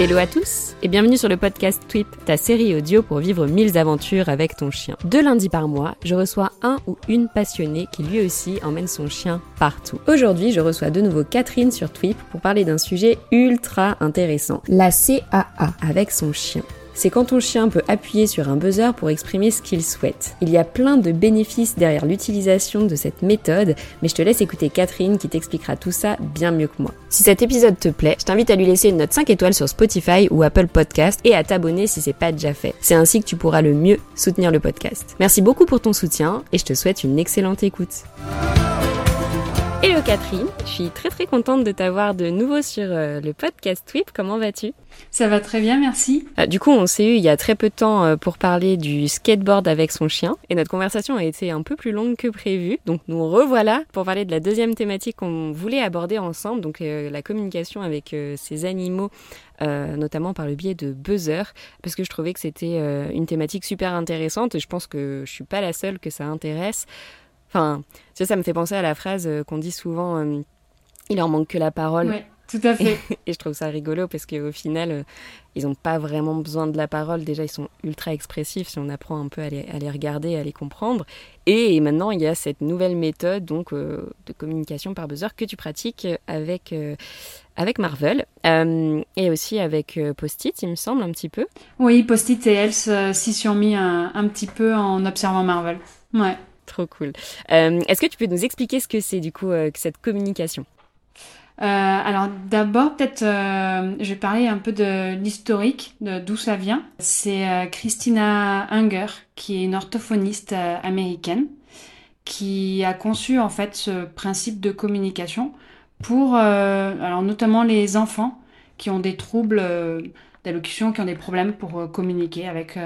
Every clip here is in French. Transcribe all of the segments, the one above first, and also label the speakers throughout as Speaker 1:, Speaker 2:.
Speaker 1: Hello à tous et bienvenue sur le podcast Tweep, ta série audio pour vivre mille aventures avec ton chien. Deux lundis par mois, je reçois un ou une passionnée qui lui aussi emmène son chien partout. Aujourd'hui, je reçois de nouveau Catherine sur Tweep pour parler d'un sujet ultra intéressant, la CAA avec son chien c'est quand ton chien peut appuyer sur un buzzer pour exprimer ce qu'il souhaite. Il y a plein de bénéfices derrière l'utilisation de cette méthode, mais je te laisse écouter Catherine qui t'expliquera tout ça bien mieux que moi. Si cet épisode te plaît, je t'invite à lui laisser une note 5 étoiles sur Spotify ou Apple Podcast et à t'abonner si c'est pas déjà fait. C'est ainsi que tu pourras le mieux soutenir le podcast. Merci beaucoup pour ton soutien et je te souhaite une excellente écoute. Hello Catherine, je suis très très contente de t'avoir de nouveau sur euh, le podcast Tweep. Comment vas-tu?
Speaker 2: Ça va très bien, merci.
Speaker 1: Euh, du coup, on s'est eu il y a très peu de temps euh, pour parler du skateboard avec son chien et notre conversation a été un peu plus longue que prévu. Donc nous revoilà pour parler de la deuxième thématique qu'on voulait aborder ensemble, donc la communication avec ces animaux. notamment par le biais de buzzer, parce que je trouvais que c'était une thématique super intéressante et je pense que je suis pas la seule que ça intéresse. Enfin, ça, ça me fait penser à la phrase euh, qu'on dit souvent euh, il en manque que la parole.
Speaker 2: Oui, tout à fait.
Speaker 1: Et, je trouve ça rigolo parce qu'au final, euh, ils n'ont pas vraiment besoin de la parole. Déjà, ils sont ultra expressifs si on apprend un peu à les, à les regarder, à les comprendre. Et, maintenant, il y a cette nouvelle méthode donc de communication par buzzer que tu pratiques avec avec Marvel et aussi avec Post-it, il me semble, un petit peu.
Speaker 2: Oui, Post-it et Else s'y sont mis un, un, petit peu en observant Marvel. Ouais.
Speaker 1: Trop cool. Euh, est-ce que tu peux nous expliquer ce que c'est du coup euh, cette communication?
Speaker 2: Euh, alors d'abord, peut-être, je vais parler un peu de l'historique, d'où ça vient. C'est Christina Unger, qui est une orthophoniste américaine, qui a conçu en fait ce principe de communication pour, alors notamment les enfants qui ont des troubles d'allocution, qui ont des problèmes pour communiquer avec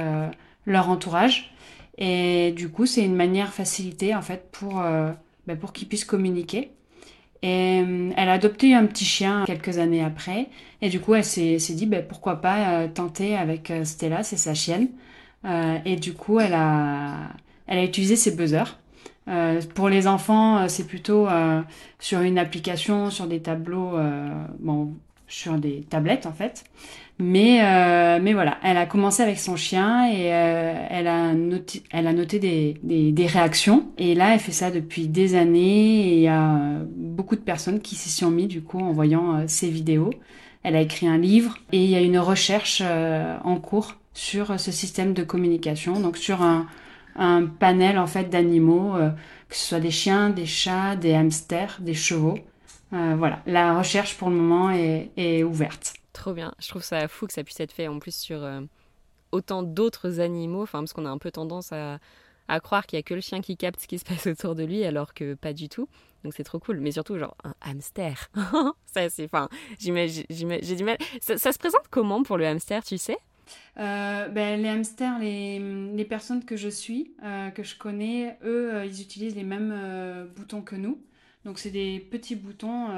Speaker 2: leur entourage. Et du coup, c'est une manière facilitée en fait pour, euh, bah, pour qu'ils puissent communiquer. Et euh, elle a adopté un petit chien quelques années après. Et du coup, elle s'est dit bah, pourquoi pas euh, tenter avec Stella, c'est sa chienne. et du coup, elle a, elle a utilisé ses buzzers. pour les enfants, c'est plutôt sur une application, sur des tableaux, bon, sur des tablettes en fait. Mais, euh, mais voilà, elle a commencé avec son chien et euh, elle, a noté, elle a noté des, des, des, réactions. Et là, elle fait ça depuis des années et il y a beaucoup de personnes qui s'y sont mis du coup en voyant euh, ces vidéos. Elle a écrit un livre et il y a une recherche euh, en cours sur ce système de communication, donc sur un, un panel en fait d'animaux, que ce soit des chiens, des chats, des hamsters, des chevaux. voilà, la recherche pour le moment est, est ouverte.
Speaker 1: Trop bien. Je trouve ça fou que ça puisse être fait en plus sur euh, autant d'autres animaux, enfin, parce qu'on a un peu tendance à, croire qu'il y a que le chien qui capte ce qui se passe autour de lui, alors que pas du tout. Donc c'est trop cool. Mais surtout, genre, un hamster. ça, c'est. Enfin, j'ai du mal. Ça, se présente comment pour le hamster, tu sais?
Speaker 2: Euh, ben, les hamsters, les, les, personnes que je suis, euh, que je connais, eux, ils utilisent les mêmes boutons que nous. Donc c'est des petits boutons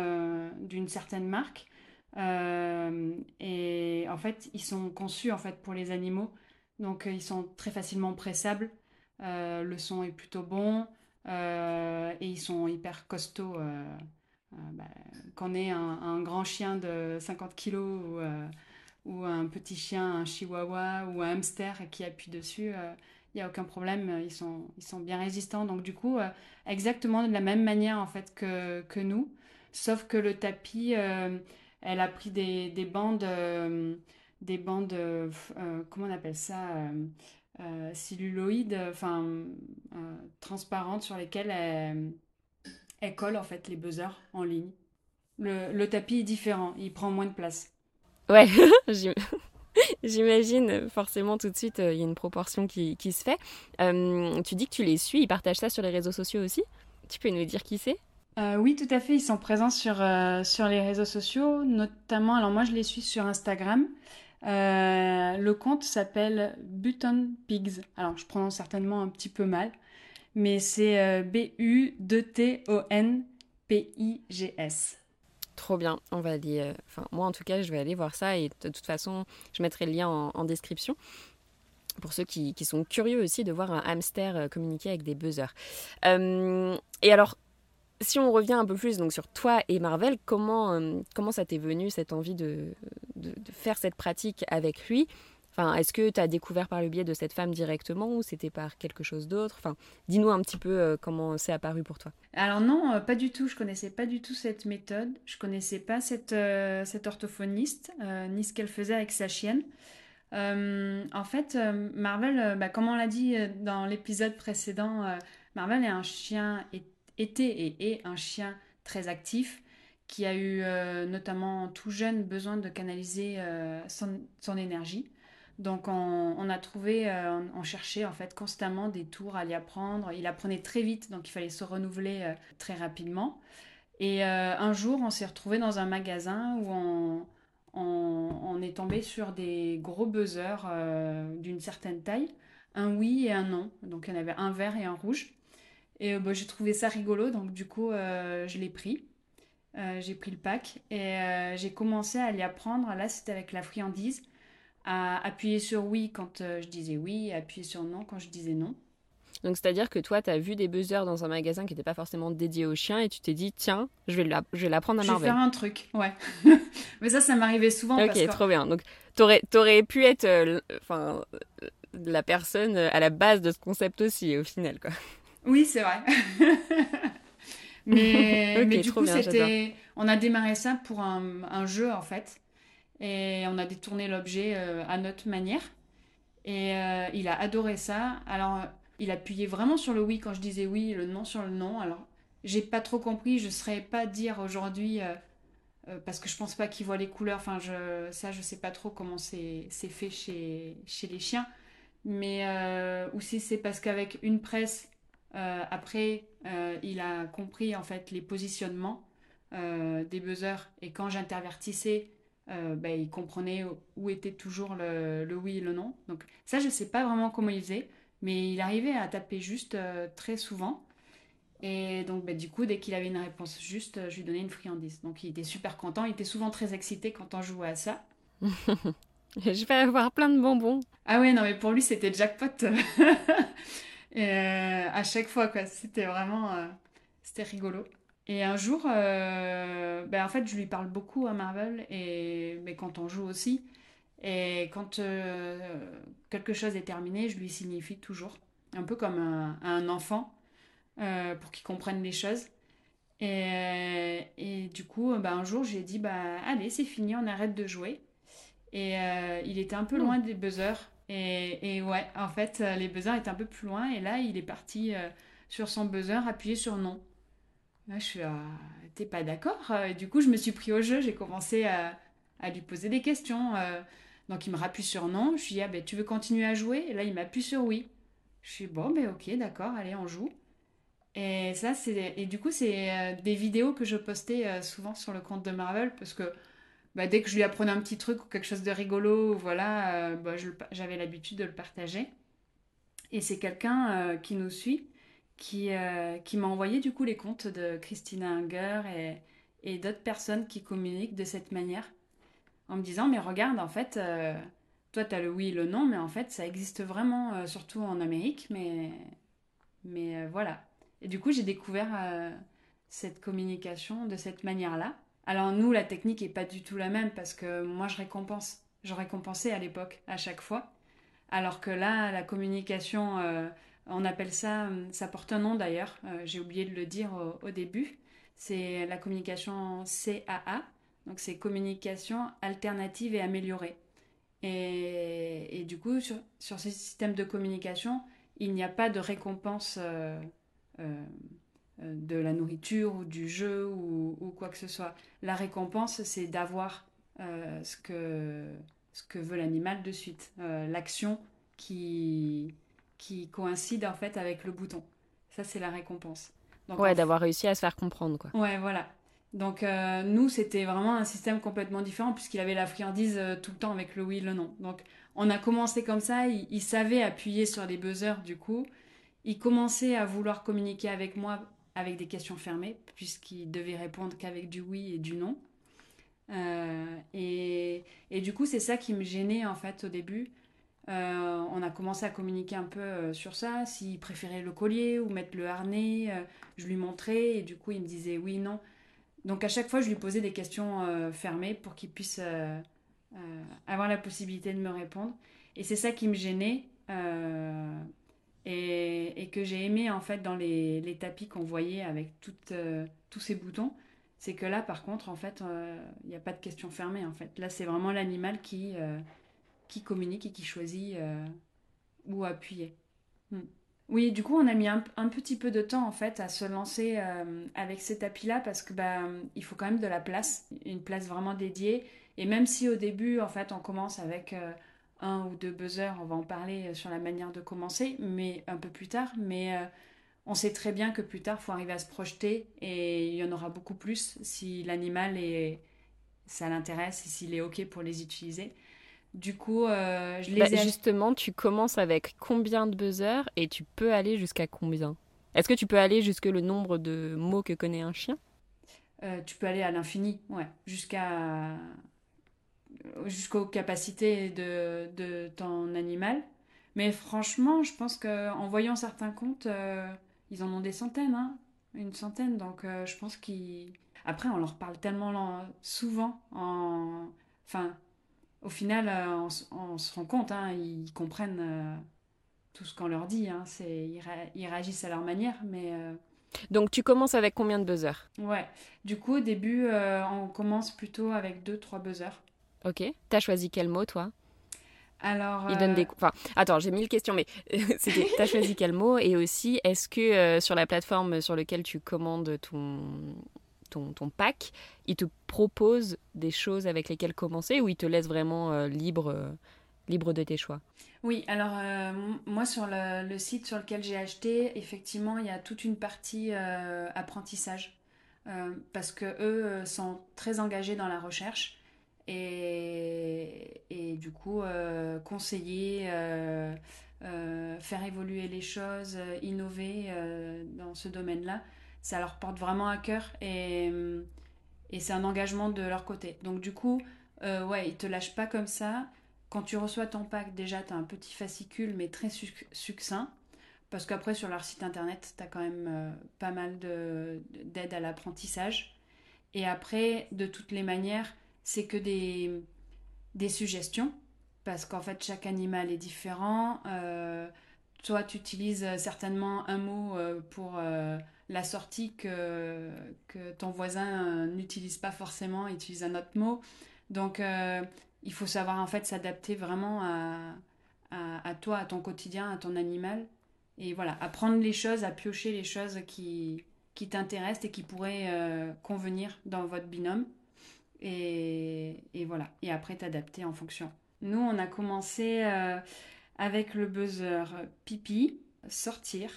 Speaker 2: d'une certaine marque. Euh, et en fait, ils sont conçus en fait pour les animaux. Donc, euh, ils sont très facilement pressables. Euh, le son est plutôt bon. et ils sont hyper costauds. Bah, qu'on ait un, grand chien de 50 kilos ou, ou, un petit chien, un chihuahua ou un hamster qui appuie dessus, il n'y a aucun problème, ils sont, ils sont bien résistants. Donc du coup, exactement de la même manière en fait que, que nous, sauf que le tapis, elle a pris des, des bandes, euh, des bandes, euh, euh, comment on appelle ça, celluloïdes, enfin transparentes sur lesquelles elle, colle en fait les buzzers en ligne. Le, le tapis est différent, il prend moins de place.
Speaker 1: Ouais, J'imagine forcément tout de suite, il y a une proportion qui, qui se fait. tu dis que tu les suis, ils partagent ça sur les réseaux sociaux aussi? Tu peux nous dire qui c'est?
Speaker 2: Euh, oui, tout à fait. Ils sont présents sur, euh, sur les réseaux sociaux, notamment, alors moi je les suis sur Instagram. Euh, le compte s'appelle Button Pigs. Alors je prononce certainement un petit peu mal, mais c'est B-U-T-O-N-P-I-G-S.
Speaker 1: Trop bien, on va aller. Moi en tout cas, je vais aller voir ça et de toute façon, je mettrai le lien en, description pour ceux qui, qui, sont curieux aussi de voir un hamster communiquer avec des buzzers. et alors, si on revient un peu plus donc sur toi et Marvel, comment, euh, comment ça t'est venu cette envie de, faire cette pratique avec lui? Enfin, est-ce que tu as découvert par le biais de cette femme directement ou c'était par quelque chose d'autre? Enfin, dis-nous un petit peu euh, comment c'est apparu pour toi.
Speaker 2: Alors non, euh, pas du tout. Je connaissais pas du tout cette méthode. Je connaissais pas cette, cette orthophoniste ni ce qu'elle faisait avec sa chienne. en fait, Marvel, bah, comme on l'a dit dans l'épisode précédent, Marvel est un chien et était et est un chien très actif qui a eu euh, notamment tout jeune besoin de canaliser euh, son, énergie. Donc on, a trouvé, euh, on cherchait en fait constamment des tours à lui apprendre. Il apprenait très vite, donc il fallait se renouveler très rapidement. Et un jour, on s'est retrouvé dans un magasin où on, on, est tombé sur des gros buzzers d'une certaine taille, un oui et un non. Donc il y en avait un vert et un rouge. Et euh, bah, j'ai trouvé ça rigolo, donc du coup, euh, je l'ai pris. Euh, j'ai pris le pack et j'ai commencé à l'y apprendre. Là, c'était avec la friandise, à appuyer sur oui quand je disais oui, appuyer sur non quand je disais non.
Speaker 1: Donc, c'est-à-dire que toi, tu as vu des buzzers dans un magasin qui n'était pas forcément dédié aux chiens et tu t'es dit, tiens, je vais l'apprendre à Marvel.
Speaker 2: Je vais faire un truc, ouais. Mais ça, ça m'arrivait souvent.
Speaker 1: Ok, trop bien. Donc, tu aurais, pu être enfin, la personne à la base de ce concept aussi, au final, quoi.
Speaker 2: Oui, c'est vrai. mais, mais du coup, c'était, on a démarré ça pour un, jeu en fait, et on a détourné l'objet euh, à notre manière. Et euh, il a adoré ça. Alors, il appuyait vraiment sur le oui quand je disais oui, le non sur le non. Alors, j'ai pas trop compris. Je ne saurais pas dire aujourd'hui euh, parce que je pense pas qu'il voit les couleurs. Enfin, je, ça, je sais pas trop comment c'est fait chez, chez les chiens. Mais ou si c'est parce qu'avec une presse, euh, après, euh, il a compris en fait les positionnements euh, des buzzers et quand j'intervertissais, ben, il comprenait où était toujours le, oui et le non. Donc ça, je ne sais pas vraiment comment il faisait, mais il arrivait à taper juste très souvent. Et donc, ben, du coup, dès qu'il avait une réponse juste, je lui donnais une friandise. Donc, il était super content. Il était souvent très excité quand on jouait à ça.
Speaker 1: je vais avoir plein de bonbons.
Speaker 2: Ah ouais, non, mais pour lui, c'était jackpot. Et euh, à chaque fois, quoi, c'était vraiment, euh, c'était rigolo. Et un jour, euh, ben en fait, je lui parle beaucoup à Marvel, et, mais quand on joue aussi. Et quand quelque chose est terminé, je lui signifie toujours. Un peu comme un, un enfant, pour qu'il comprenne les choses. Et, et du coup, ben, un jour, j'ai dit, bah, allez, c'est fini, on arrête de jouer. Et il était un peu loin des buzzers. Et, ouais, en fait, euh, les buzzers étaient un peu plus loin. Et là, il est parti euh, sur son buzzer, appuyé sur non. Là, je suis, ah, t'es pas d'accord Et du coup, je me suis pris au jeu. J'ai commencé à, lui poser des questions. Euh. donc, il me rappuie sur non. Je lui dis, ah, ben, tu veux continuer à jouer? Et là, il m'appuie sur oui. Je suis, bon, ben, ok, d'accord, allez, on joue. Et ça, c'est. Et du coup, c'est des vidéos que je postais souvent sur le compte de Marvel parce que bah, dès que je lui apprenais un petit truc ou quelque chose de rigolo, voilà, euh, bah, j'avais l'habitude de le partager. Et c'est quelqu'un euh, qui nous suit, qui, euh, qui m'a envoyé du coup les comptes de Christina Unger et, d'autres personnes qui communiquent de cette manière, en me disant, mais regarde, en fait, toi, tu as le oui et le non, mais en fait, ça existe vraiment, surtout en Amérique, mais voilà. Et du coup, j'ai découvert cette communication de cette manière-là. Alors nous, la technique est pas du tout la même parce que moi, je récompense. Je récompensais à l'époque, à chaque fois. Alors que là, la communication, euh, on appelle ça, ça porte un nom d'ailleurs, euh, j'ai oublié de le dire au, début, c'est la communication CAA, donc c'est communication alternative et améliorée. Et, du coup, sur, ces systèmes de communication, il n'y a pas de récompense euh, euh, de la nourriture ou du jeu ou, quoi que ce soit. La récompense, c'est d'avoir euh, ce, que, ce que veut l'animal de suite, euh, l'action qui, qui coïncide en fait avec le bouton. Ça, c'est la récompense. Donc,
Speaker 1: ouais, d'avoir réussi à se faire comprendre, quoi.
Speaker 2: Ouais, voilà. Donc euh, nous, c'était vraiment un système complètement différent puisqu'il avait la friandise euh, tout le temps avec le oui et le non. Donc on a commencé comme ça, il, il savait appuyer sur les buzzers du coup. Il commençait à vouloir communiquer avec moi avec des questions fermées puisqu'il devait répondre qu'avec du oui et du non. Euh, et, et du coup, c'est ça qui me gênait en fait au début. Euh, on a commencé à communiquer un peu euh, sur ça, s'il préférait le collier ou mettre le harnais. je lui montrais et du coup, il me disait oui, non. Donc à chaque fois, je lui posais des questions fermées pour qu'il puisse avoir la possibilité de me répondre. Et c'est ça qui me gênait et, que j'ai aimé en fait dans les, tapis qu'on voyait avec euh, tous ces boutons. C'est que là, par contre, en fait, euh, il n'y a pas de questions fermées. En fait, là, c'est vraiment l'animal qui euh, qui communique et qui choisit où appuyer. Hmm. Oui, du coup, on a mis un, petit peu de temps en fait à se lancer avec ces tapis-là parce que bah, il faut quand même de la place, une place vraiment dédiée. Et même si au début, en fait, on commence avec un ou deux buzzers, on va en parler euh, sur la manière de commencer, mais un peu plus tard. Mais euh, on sait très bien que plus tard, faut arriver à se projeter et il y en aura beaucoup plus si l'animal est, ça l'intéresse et s'il est ok pour les utiliser. Du coup, euh, je les
Speaker 1: Bah,
Speaker 2: ai
Speaker 1: justement, tu commences avec combien de buzzers et tu peux aller jusqu'à combien? Est-ce que tu peux aller jusque le nombre de mots que connaît un chien?
Speaker 2: Euh, tu peux aller à l'infini, ouais, jusqu'à jusqu'aux capacités de, de ton animal. Mais franchement, je pense que en voyant certains comptes, euh, ils en ont des centaines, hein, une centaine. Donc, euh, je pense qu'ils. Après, on leur parle tellement souvent. En... Enfin, au final, euh, on, se rend compte, hein, ils comprennent euh, tout ce qu'on leur dit. Hein, ils, ré- ils réagissent à leur manière, mais.
Speaker 1: Donc tu commences avec combien de buzzers?
Speaker 2: Ouais, du coup, au début, euh, on commence plutôt avec deux, trois buzzers.
Speaker 1: Ok. T'as choisi quel mot, toi?
Speaker 2: Alors,
Speaker 1: Il donne
Speaker 2: euh,
Speaker 1: des... Enfin, attends, j'ai mille questions, mais c'était t'as choisi quel mot? Et aussi, est-ce que euh, sur la plateforme sur laquelle tu commandes ton, ton, ton pack, il te propose des choses avec lesquelles commencer ou il te laisse vraiment euh, libre, euh, libre de tes choix?
Speaker 2: Oui, alors euh, moi sur le, le site sur lequel j'ai acheté, effectivement, il y a toute une partie euh, apprentissage. Euh, parce que eux euh, sont très engagés dans la recherche et, du coup euh, conseiller, euh, euh, faire évoluer les choses, innover dans ce domaine-là, ça leur porte vraiment à cœur et, c'est un engagement de leur côté. Donc du coup, ouais, ils te lâchent pas comme ça. Quand tu reçois ton pack, déjà, tu as un petit fascicule, mais très suc- succinct. Parce qu'après, sur leur site internet, tu as quand même pas mal de- d'aide à l'apprentissage. Et après, de toutes les manières, c'est que des, des suggestions. Parce qu'en fait, chaque animal est différent. Euh, toi, tu utilises certainement un mot euh, pour euh, la sortie que, que ton voisin euh, n'utilise pas forcément, utilise un autre mot. Donc, euh, il faut savoir en fait s'adapter vraiment à, à, à toi, à ton quotidien, à ton animal. Et voilà, apprendre les choses, à piocher les choses qui, qui t'intéressent et qui pourraient euh, convenir dans votre binôme. Et, voilà, et après t'adapter en fonction. Nous, on a commencé euh, avec le buzzer pipi, sortir.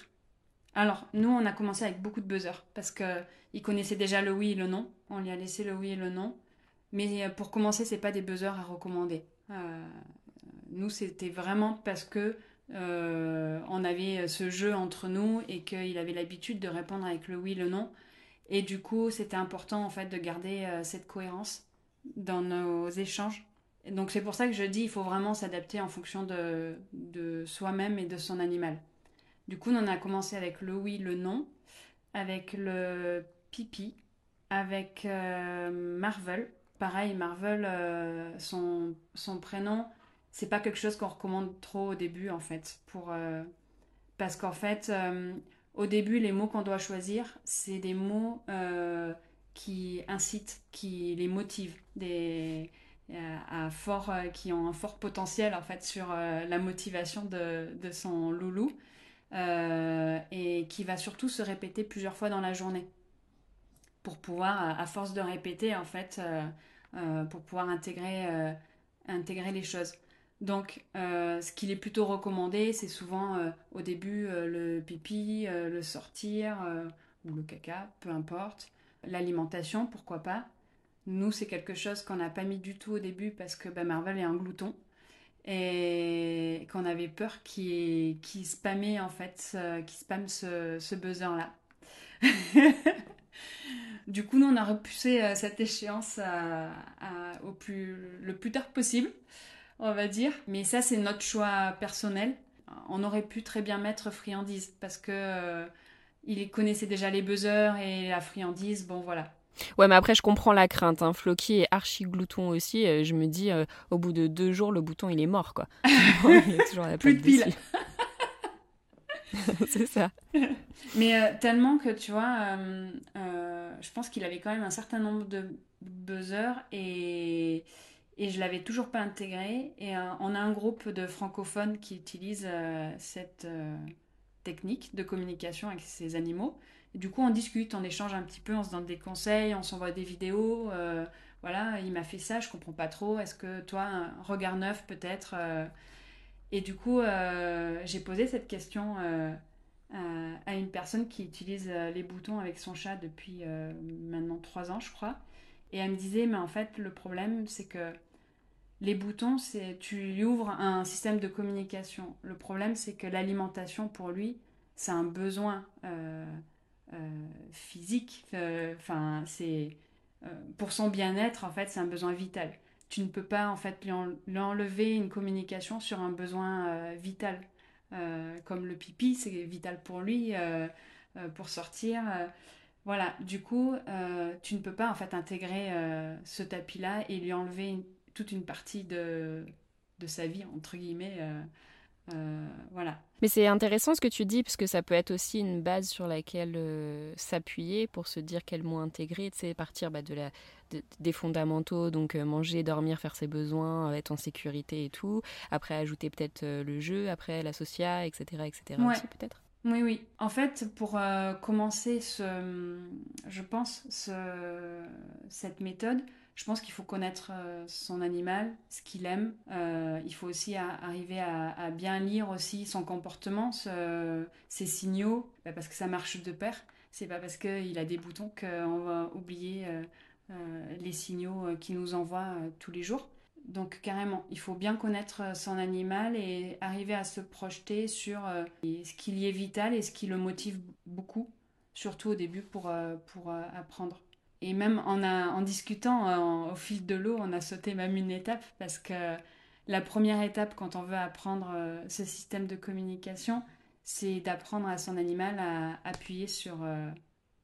Speaker 2: Alors, nous, on a commencé avec beaucoup de buzzers parce que il connaissait déjà le oui et le non. On lui a laissé le oui et le non. Mais euh, pour commencer, c'est pas des buzzers à recommander. Euh, nous, c'était vraiment parce que on avait ce jeu entre nous et qu'il avait l'habitude de répondre avec le oui, le non. Et du coup, c'était important en fait de garder euh, cette cohérence dans nos échanges. Donc c'est pour ça que je dis il faut vraiment s'adapter en fonction de, soi-même et de son animal. Du coup, on a commencé avec le oui, le non, avec le pipi, avec euh, Marvel. Pareil, Marvel, euh, son, son prénom, c'est pas quelque chose qu'on recommande trop au début en fait, pour parce qu'en fait, au début, les mots qu'on doit choisir, c'est des mots euh, qui incitent, qui les motivent, euh, à fort, euh, qui ont un fort potentiel en fait sur la motivation de, son loulou et qui va surtout se répéter plusieurs fois dans la journée pour pouvoir, à, force de répéter en fait, pour pouvoir intégrer, intégrer les choses. Donc, euh, ce qu'il est plutôt recommandé, c'est souvent euh, au début euh, le pipi, le sortir, ou le caca, peu importe. L'alimentation, pourquoi pas. Nous, c'est quelque chose qu'on n'a pas mis du tout au début parce que bah, Marvel est un glouton et qu'on avait peur qu'il en fait, qu'il spamme ce, ce buzzer-là. du coup, nous, on a repoussé cette échéance au le plus tard possible, on va dire. Mais ça, c'est notre choix personnel. On aurait pu très bien mettre friandise parce que euh, il connaissait déjà les buzzers et la friandise. Bon, voilà.
Speaker 1: Ouais, mais après, je comprends la crainte. Hein. Floki est archi glouton aussi. Euh, je me dis, au bout de deux jours, le bouton, il est mort, quoi. il
Speaker 2: est toujours la Plus de pile.
Speaker 1: c'est ça.
Speaker 2: Mais euh, tellement que, tu vois, euh, euh, je pense qu'il avait quand même un certain nombre de buzzers et, et je l'avais toujours pas intégré. Et on a un groupe de francophones qui utilisent cette technique de communication avec ces animaux. Du coup, on discute, on échange un petit peu, on se donne des conseils, on s'envoie des vidéos. voilà, il m'a fait ça, je comprends pas trop. Est-ce que toi, un regard neuf peut-être et du coup, euh, j'ai posé cette question euh, à, une personne qui utilise euh, les boutons avec son chat depuis maintenant trois ans, je crois. Et elle me disait, mais en fait, le problème, c'est que les boutons, c'est tu lui ouvres un système de communication. Le problème, c'est que l'alimentation, pour lui, c'est un besoin physique. Enfin, c'est pour son bien-être, en fait, c'est un besoin vital tu ne peux pas en fait lui, enlever une communication sur un besoin euh, vital. Euh, comme le pipi, c'est vital pour lui, euh, pour sortir. Voilà, du coup, tu ne peux pas en fait intégrer ce tapis-là et lui enlever toute une partie de, de sa vie, entre guillemets. voilà.
Speaker 1: Mais c'est intéressant ce que tu dis, parce que ça peut être aussi une base sur laquelle euh, s'appuyer pour se dire quel mot intégrer, tu sais, partir bah, de la, des fondamentaux, donc euh, manger, dormir, faire ses besoins, euh, être en sécurité et tout. Après, ajouter peut-être le jeu, après la socia, etc. etc. aussi, peut-être.
Speaker 2: Oui, oui. En fait, pour commencer ce, je pense, ce, cette méthode, je pense qu'il faut connaître euh, son animal, ce qu'il aime. Euh, il faut aussi arriver à, bien lire aussi son comportement, ses signaux, bah, parce que ça marche de pair. C'est pas parce qu'il a des boutons qu'on va oublier euh, les signaux qu'il nous envoie tous les jours. Donc carrément, il faut bien connaître son animal et arriver à se projeter sur ce qui lui est vital et ce qui le motive beaucoup, surtout au début pour, pour apprendre. Et même en, en discutant au fil de l'eau, on a sauté même une étape parce que la première étape quand on veut apprendre euh, ce système de communication, c'est d'apprendre à son animal à appuyer sur euh,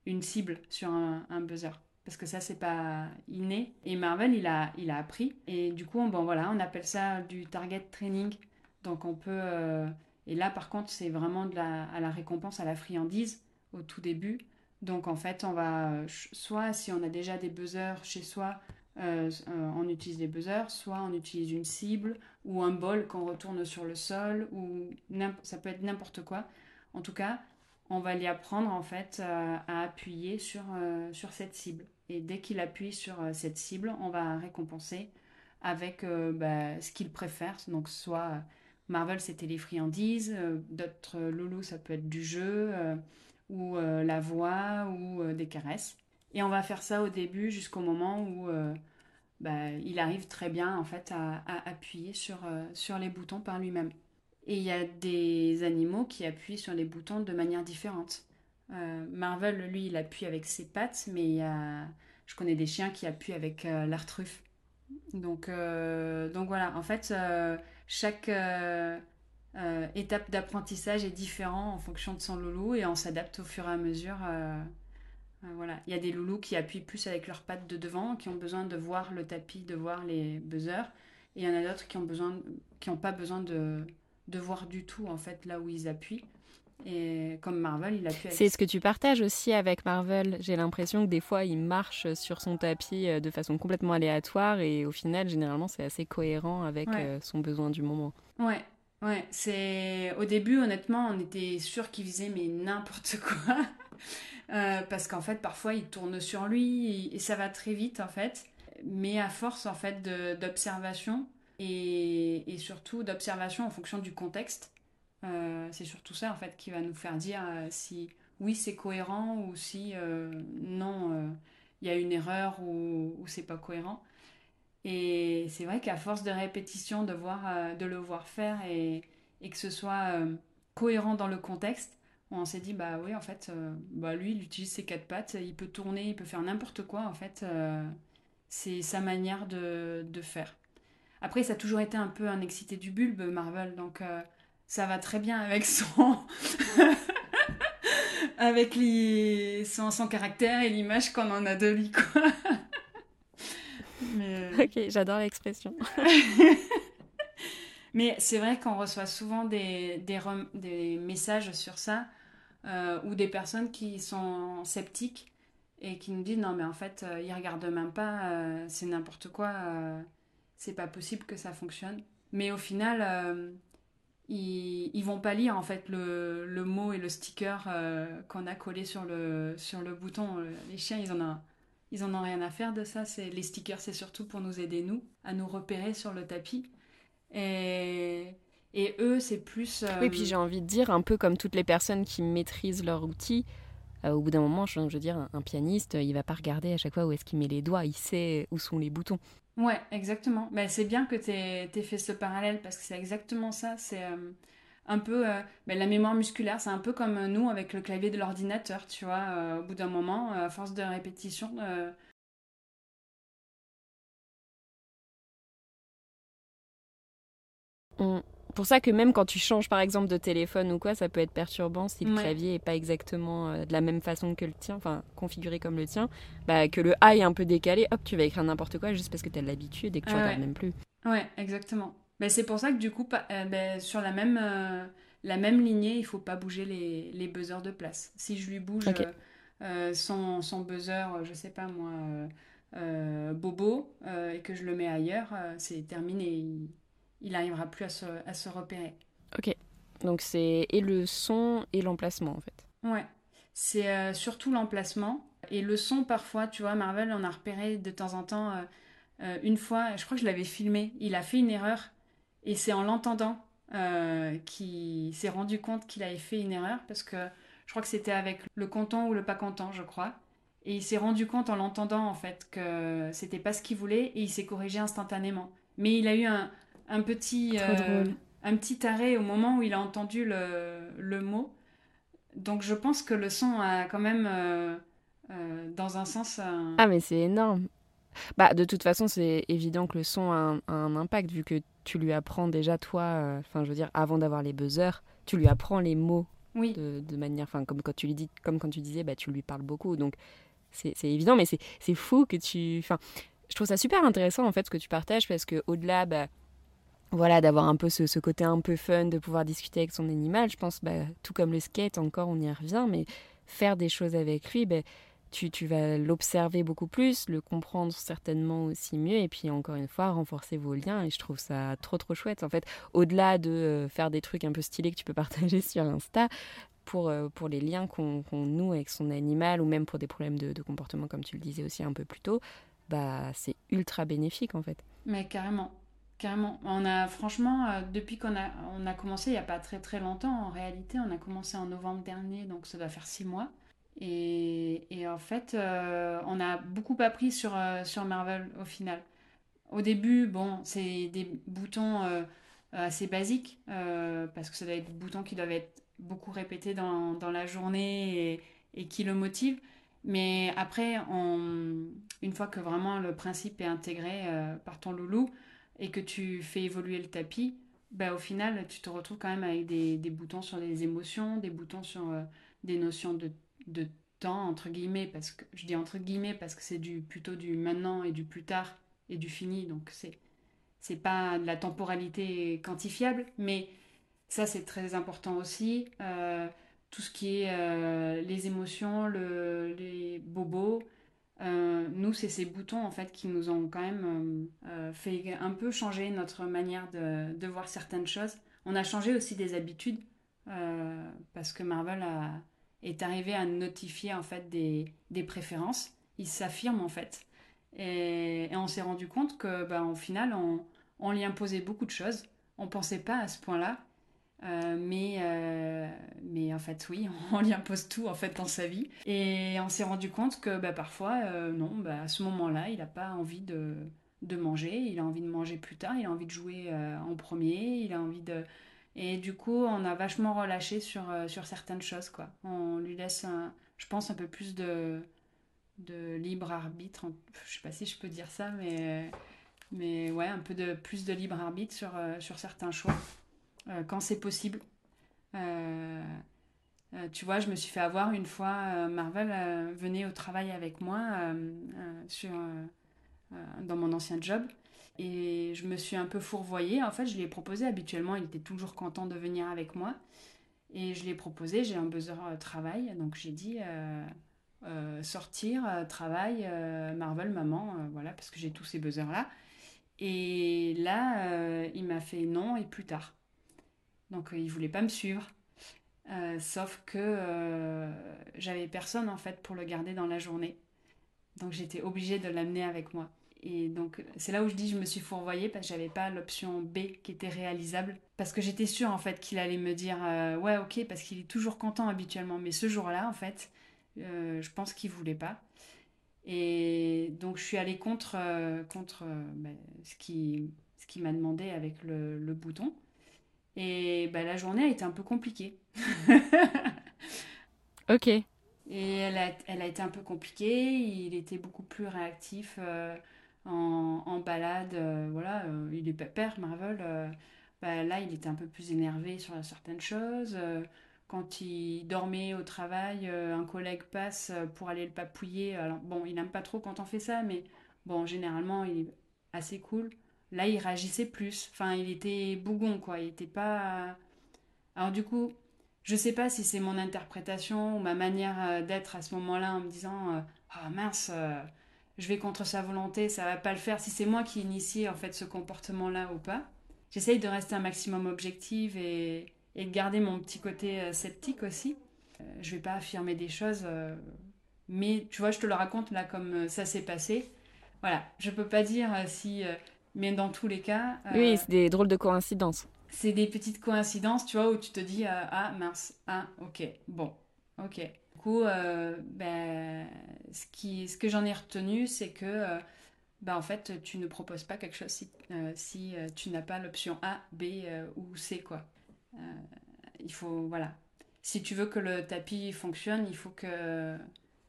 Speaker 2: une cible, sur un, buzzer. Parce que ça, c'est pas inné. Et Marvel, il a, il a appris. Et du coup, bon, voilà, on appelle ça du target training. Donc on peut... Euh, et là, par contre, c'est vraiment de la, à la récompense, à la friandise au tout début. Donc en fait, on va soit si on a déjà des buzzers chez soi, euh, euh, on utilise des buzzers, soit on utilise une cible ou un bol qu'on retourne sur le sol ou ça peut être n'importe quoi. En tout cas, on va lui apprendre en fait à appuyer sur, sur cette cible. Et dès qu'il appuie sur cette cible, on va récompenser avec bah, ce qu'il préfère. Donc soit Marvel c'était les friandises, d'autres loulous ça peut être du jeu ou euh, la voix ou euh, des caresses. Et on va faire ça au début jusqu'au moment où euh, bah, il arrive très bien en fait à, appuyer sur, sur les boutons par lui-même. Et il y a des animaux qui appuient sur les boutons de manière différente. Marvel, lui, il appuie avec ses pattes, mais je connais des chiens qui appuient avec l'artruffe. Donc, donc voilà, en fait, chaque euh, étape d'apprentissage est différent en fonction de son loulou et on s'adapte au fur et à mesure. Euh, euh, voilà. Il y a des loulous qui appuient plus avec leurs pattes de devant, qui ont besoin de voir le tapis, de voir les buzzers. Et il y en a d'autres qui ont besoin, qui n'ont pas besoin de, de voir du tout en fait là où ils appuient. Et comme Marvel, il appuie.
Speaker 1: C'est ce que tu partages aussi avec Marvel. J'ai l'impression que des fois, il marche sur son tapis de façon complètement aléatoire et au final, généralement, c'est assez cohérent avec son besoin du moment.
Speaker 2: Ouais, Ouais, c'est au début honnêtement, on était sûr qu'il faisait mais n'importe quoi euh, parce qu'en fait parfois il tourne sur lui et, ça va très vite en fait, mais à force en fait d'observation et, et, surtout d'observation en fonction du contexte, euh, c'est surtout ça en fait qui va nous faire dire euh, si oui c'est cohérent ou si non il y a une erreur ou, c'est pas cohérent. Et c'est vrai qu'à force de répétition, de, voir, de le voir faire et, et que ce soit cohérent dans le contexte, on s'est dit bah oui en fait bah lui il utilise ses quatre pattes il peut tourner il peut faire n'importe quoi en fait c'est sa manière de, de, faire après ça a toujours été un peu un excité du bulbe Marvel donc ça va très bien avec son avec les... son, son caractère et l'image qu'on en a de lui quoi
Speaker 1: Mais... ok j'adore l'expression
Speaker 2: mais c'est vrai qu'on reçoit souvent des, des, des, messages sur ça euh, ou des personnes qui sont sceptiques et qui nous disent non mais en fait euh, ils regardent même pas, euh, c'est n'importe quoi, c'est pas possible que ça fonctionne. Mais au final, ils, ils vont pas lire en fait le, mot et le sticker qu'on a collé sur le, bouton. Les chiens ils en ont rien à faire de ça. Les stickers, c'est surtout pour nous aider nous à nous repérer sur le tapis. Et eux, c'est plus.
Speaker 1: Oui, puis j'ai envie de dire, un peu comme toutes les personnes qui maîtrisent leur outil, euh, au bout d'un moment, je, veux dire, un, pianiste, il va pas regarder à chaque fois où est-ce qu'il met les doigts, il sait où sont les boutons.
Speaker 2: Ouais, exactement. Ben, c'est bien que tu aies, fait ce parallèle parce que c'est exactement ça. C'est euh, un peu. Euh, ben, la mémoire musculaire, c'est un peu comme nous avec le clavier de l'ordinateur, tu vois. au bout d'un moment, à force de répétition,
Speaker 1: on, pour ça que même quand tu changes par exemple de téléphone ou quoi, ça peut être perturbant si le clavier est pas exactement euh, de la même façon que le tien, enfin configuré comme le tien, bah, que le A est un peu décalé, hop, tu vas écrire n'importe quoi juste parce que tu as l'habitude et que tu ne regardes même plus.
Speaker 2: Ouais, exactement. Bah, c'est pour ça que du coup, euh, bah, sur la même, euh, la même lignée, il faut pas bouger les, les buzzers de place. Si je lui bouge son, son, buzzer, je sais pas moi, Bobo, et que je le mets ailleurs, c'est terminé il n'arrivera plus à se, à se, repérer.
Speaker 1: Ok. Donc c'est et le son et l'emplacement en fait.
Speaker 2: Ouais. C'est euh, surtout l'emplacement. Et le son parfois, tu vois, Marvel, on a repéré de temps en temps, euh, euh, une fois, je crois que je l'avais filmé, il a fait une erreur. Et c'est en l'entendant qu'il s'est rendu compte qu'il avait fait une erreur parce que je crois que c'était avec le content ou le pas content, je crois. Et il s'est rendu compte en l'entendant en fait que c'était pas ce qu'il voulait et il s'est corrigé instantanément. Mais il a eu un, un petit, euh, un petit arrêt au moment où il a entendu le, le, mot. Donc je pense que le son a quand même, euh, euh, dans un sens...
Speaker 1: Ah mais c'est énorme. Bah, de toute façon, c'est évident que le son a un, impact vu que tu lui apprends déjà toi, enfin je veux dire, avant d'avoir les buzzers, tu lui apprends les mots
Speaker 2: oui.
Speaker 1: de, de manière, enfin comme quand tu lui dis, comme quand tu disais, bah tu lui parles beaucoup, donc c'est évident, mais c'est fou que tu, enfin, je trouve ça super intéressant en fait ce que tu partages parce que au-delà, bah, voilà, d'avoir un peu ce, côté un peu fun, de pouvoir discuter avec son animal. Je pense, bah, tout comme le skate, encore, on y revient, mais faire des choses avec lui, bah, tu, tu, vas l'observer beaucoup plus, le comprendre certainement aussi mieux, et puis encore une fois, renforcer vos liens. Et je trouve ça trop, trop chouette. En fait, au-delà de euh, faire des trucs un peu stylés que tu peux partager sur Insta, pour, euh, pour les liens qu'on noue avec son animal, ou même pour des problèmes de, de, comportement, comme tu le disais aussi un peu plus tôt, bah, c'est ultra bénéfique en fait.
Speaker 2: Mais carrément. Carrément. On a, franchement, euh, depuis qu'on a, on a commencé il n'y a pas très très longtemps, en réalité, on a commencé en novembre dernier, donc ça doit faire six mois. Et, et en fait, euh, on a beaucoup appris sur, euh, sur Marvel au final. Au début, bon, c'est des boutons assez basiques, parce que ça doit être des boutons qui doivent être beaucoup répétés dans, dans la journée et, et, qui le motivent. Mais après, une fois que vraiment le principe est intégré par ton loulou, et que tu fais évoluer le tapis, bah, au final, tu te retrouves quand même avec des, boutons sur les émotions, des boutons sur euh, des notions de, de, temps, entre guillemets, parce que je dis entre guillemets parce que c'est du, plutôt du maintenant et du plus tard et du fini, donc c'est, c'est pas de la temporalité quantifiable, mais ça c'est très important aussi. Euh, tout ce qui est euh, les émotions, le, les bobos, euh, nous, c'est ces boutons en fait qui nous ont quand même euh, euh, fait un peu changer notre manière de, voir certaines choses. On a changé aussi des habitudes parce que Marvel a, est arrivé à notifier en fait des, préférences. Il s'affirme en fait. Et, et on s'est rendu compte que, bah, au final, on, on, lui imposait beaucoup de choses. On pensait pas à ce point-là. Mais, mais en fait, oui, on lui impose tout en fait dans sa vie. Et on s'est rendu compte que bah, parfois, non, bah, à ce moment-là, il n'a pas envie de, de manger, il a envie de manger plus tard, il a envie de jouer en premier, il a envie de... Et du coup, on a vachement relâché sur, sur certaines choses, quoi. On lui laisse, je pense, un peu plus de, de libre arbitre. Je sais pas si je peux dire ça, mais, mais ouais, un peu de plus de libre arbitre sur, euh, sur certains choix, euh, quand c'est possible. Euh, tu vois, je me suis fait avoir une fois, Marvel venait au travail avec moi sur, dans mon ancien job. Et je me suis un peu fourvoyée. En fait, je lui ai proposé, habituellement, il était toujours content de venir avec moi. Et je lui ai proposé, j'ai un buzzer travail. Donc j'ai dit, euh, sortir, euh, travail, euh, Marvel, maman, voilà, parce que j'ai tous ces buzzers-là. Et là, il m'a fait non et plus tard. Donc il voulait pas me suivre. sauf que j'avais personne en fait pour le garder dans la journée. Donc j'étais obligée de l'amener avec moi. Et donc c'est là où je dis je me suis fourvoyée parce que j'avais pas l'option B qui était réalisable. Parce que j'étais sûre en fait qu'il allait me dire ouais ok parce qu'il est toujours content habituellement. Mais ce jour-là en fait euh, je pense qu'il voulait pas. Et donc je suis allée contre, euh, contre euh, ben, ce qu'il ce qui m'a demandé avec le, le bouton. Et ben, la journée a été un peu compliquée.
Speaker 1: ok.
Speaker 2: Et elle a, elle a, été un peu compliquée. Il était beaucoup plus réactif en, en, balade. voilà, il est père, Marvel. Ben, là, il était un peu plus énervé sur certaines choses quand il dormait au travail, euh, un collègue passe euh, pour aller le papouiller. Alors, bon, il n'aime pas trop quand on fait ça, mais bon, généralement, il est assez cool. Là, il réagissait plus. Enfin, il était bougon, quoi. Il était pas. Alors, du coup, je sais pas si c'est mon interprétation ou ma manière euh, d'être à ce moment-là en me disant Ah mince, je vais contre sa volonté, ça va pas le faire. Si c'est moi qui initie en fait ce comportement-là ou pas. J'essaye de rester un maximum objective et et de garder mon petit côté euh, sceptique aussi. Euh, je vais pas affirmer des choses, euh, mais tu vois, je te le raconte là comme ça s'est passé. Voilà, je peux pas dire si, mais dans tous les cas.
Speaker 1: oui, c'est des drôles de coïncidences.
Speaker 2: C'est des petites coïncidences, tu vois, où tu te dis ah mince, ah ok, bon, ok. Du coup, ben, ce, qui, ce que j'en ai retenu, c'est que ben, en fait, tu ne proposes pas quelque chose si, si tu n'as pas l'option A, B ou C, quoi. Euh, il faut, voilà. Si tu veux que le tapis fonctionne, il faut que